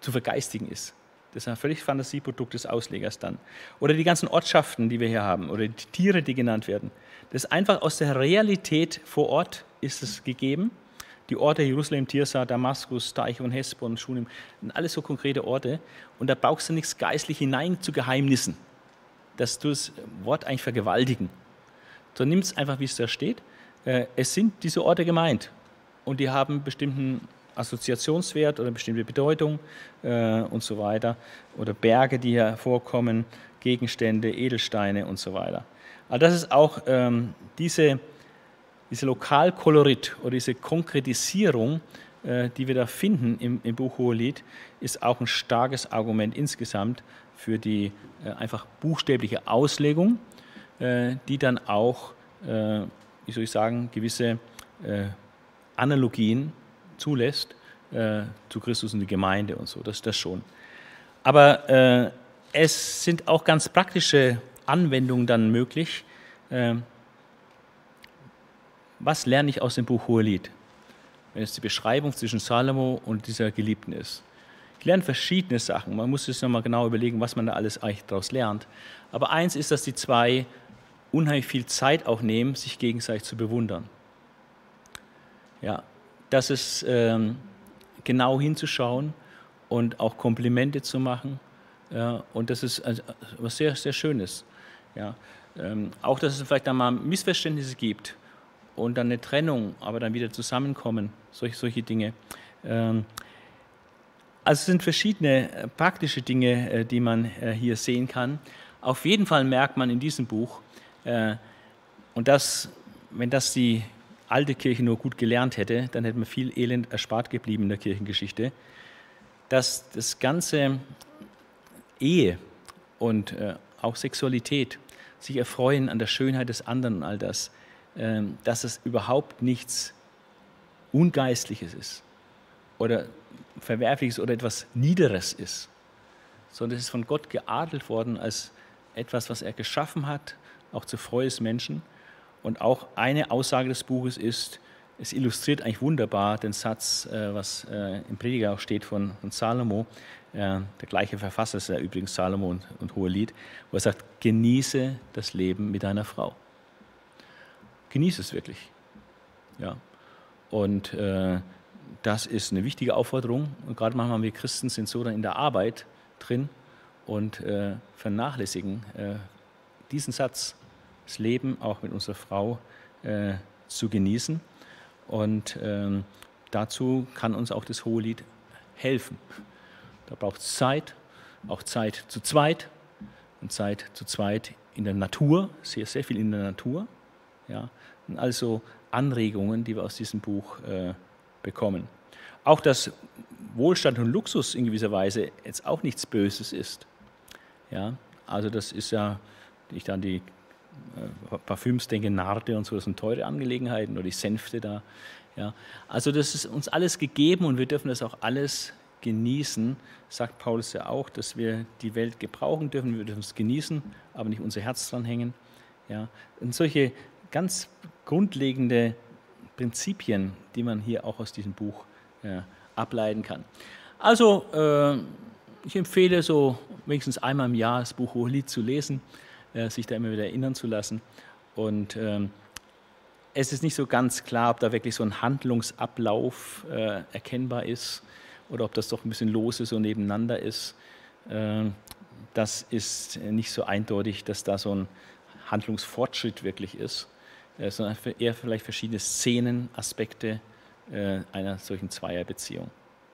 Speaker 1: zu vergeistigen ist. Das ist ein völlig Fantasieprodukt des Auslegers dann. Oder die ganzen Ortschaften, die wir hier haben, oder die Tiere, die genannt werden. Das ist einfach aus der Realität vor Ort ist es gegeben. Die Orte Jerusalem, Tirsa, Damaskus, Teich und Hesbon, Schunim, sind alles so konkrete Orte. Und da brauchst du nichts geistlich hinein zu Geheimnissen, dass du das Wort eigentlich vergewaltigen. So nimm es einfach, wie es da steht. Äh, es sind diese Orte gemeint und die haben bestimmten Assoziationswert oder bestimmte Bedeutung äh, und so weiter. Oder Berge, die hier vorkommen, Gegenstände, Edelsteine und so weiter. Aber das ist auch ähm, diese, diese Lokalkolorit oder diese Konkretisierung, äh, die wir da finden im, im Buch Hohelied, ist auch ein starkes Argument insgesamt für die äh, einfach buchstäbliche Auslegung, äh, die dann auch, äh, wie soll ich sagen, gewisse Analogien zulässt zu Christus und die Gemeinde und so, das ist das schon. Aber es sind auch ganz praktische Anwendungen dann möglich. Äh, was lerne ich aus dem Buch Hohelied? Wenn es die Beschreibung zwischen Salomo und dieser Geliebten ist. Ich lerne verschiedene Sachen. Man muss sich nochmal genau überlegen, was man da alles eigentlich daraus lernt. Aber eins ist, dass die zwei unheimlich viel Zeit auch nehmen, sich gegenseitig zu bewundern. Ja, dass es ähm, genau hinzuschauen und auch Komplimente zu machen. Ja, und das ist also was sehr, sehr Schönes. Ja, ähm, auch, dass es vielleicht einmal Missverständnisse gibt und dann eine Trennung, aber dann wieder zusammenkommen, solche, solche Dinge. Ähm, also es sind verschiedene äh, praktische Dinge, äh, die man äh, hier sehen kann. Auf jeden Fall merkt man in diesem Buch, und das, wenn das die alte Kirche nur gut gelernt hätte, dann hätte man viel Elend erspart geblieben in der Kirchengeschichte, dass das ganze Ehe und auch Sexualität, sich erfreuen an der Schönheit des anderen und all das, äh, dass es überhaupt nichts Ungeistliches ist oder Verwerfliches oder etwas Niederes ist, sondern es ist von Gott geadelt worden als etwas, was er geschaffen hat, auch zur Freude des Menschen und auch eine Aussage des Buches ist, es illustriert eigentlich wunderbar den Satz, äh, was äh, im Prediger auch steht von, Salomo. Äh, der gleiche Verfasser ist ja übrigens Salomo und, und Hohelied, wo er sagt, genieße das Leben mit deiner Frau. Genieße es wirklich. Ja. Und äh, das ist eine wichtige Aufforderung. Und gerade manchmal wir Christen sind so dann in der Arbeit drin und äh, vernachlässigen äh, diesen Satz das Leben auch mit unserer Frau äh, zu genießen. Und ähm, dazu kann uns auch das Hohelied helfen. Da braucht es Zeit, auch Zeit zu zweit und Zeit zu zweit in der Natur, sehr, sehr viel in der Natur. Ja. Und also Anregungen, die wir aus diesem Buch äh, bekommen. Auch dass Wohlstand und Luxus in gewisser Weise jetzt auch nichts Böses ist. Ja, also das ist ja, ich dann die äh, Parfüms denke, Narde und so, das sind teure Angelegenheiten oder die Sänfte da. Ja, also das ist uns alles gegeben und wir dürfen das auch alles genießen, sagt Paulus ja auch, dass wir die Welt gebrauchen dürfen, wir dürfen es genießen, aber nicht unser Herz dran hängen. Ja, und solche ganz grundlegende Prinzipien, die man hier auch aus diesem Buch ja, ableiten kann. Also, äh, ich empfehle so wenigstens einmal im Jahr das Buch Hohelied zu lesen, äh, sich da immer wieder erinnern zu lassen. Und ähm, es ist nicht so ganz klar, ob da wirklich so ein Handlungsablauf äh, erkennbar ist oder ob das doch ein bisschen lose so nebeneinander ist. Äh, das ist nicht so eindeutig, dass da so ein Handlungsfortschritt wirklich ist, äh, sondern eher vielleicht verschiedene Szenen, Aspekte äh, einer solchen Zweierbeziehung.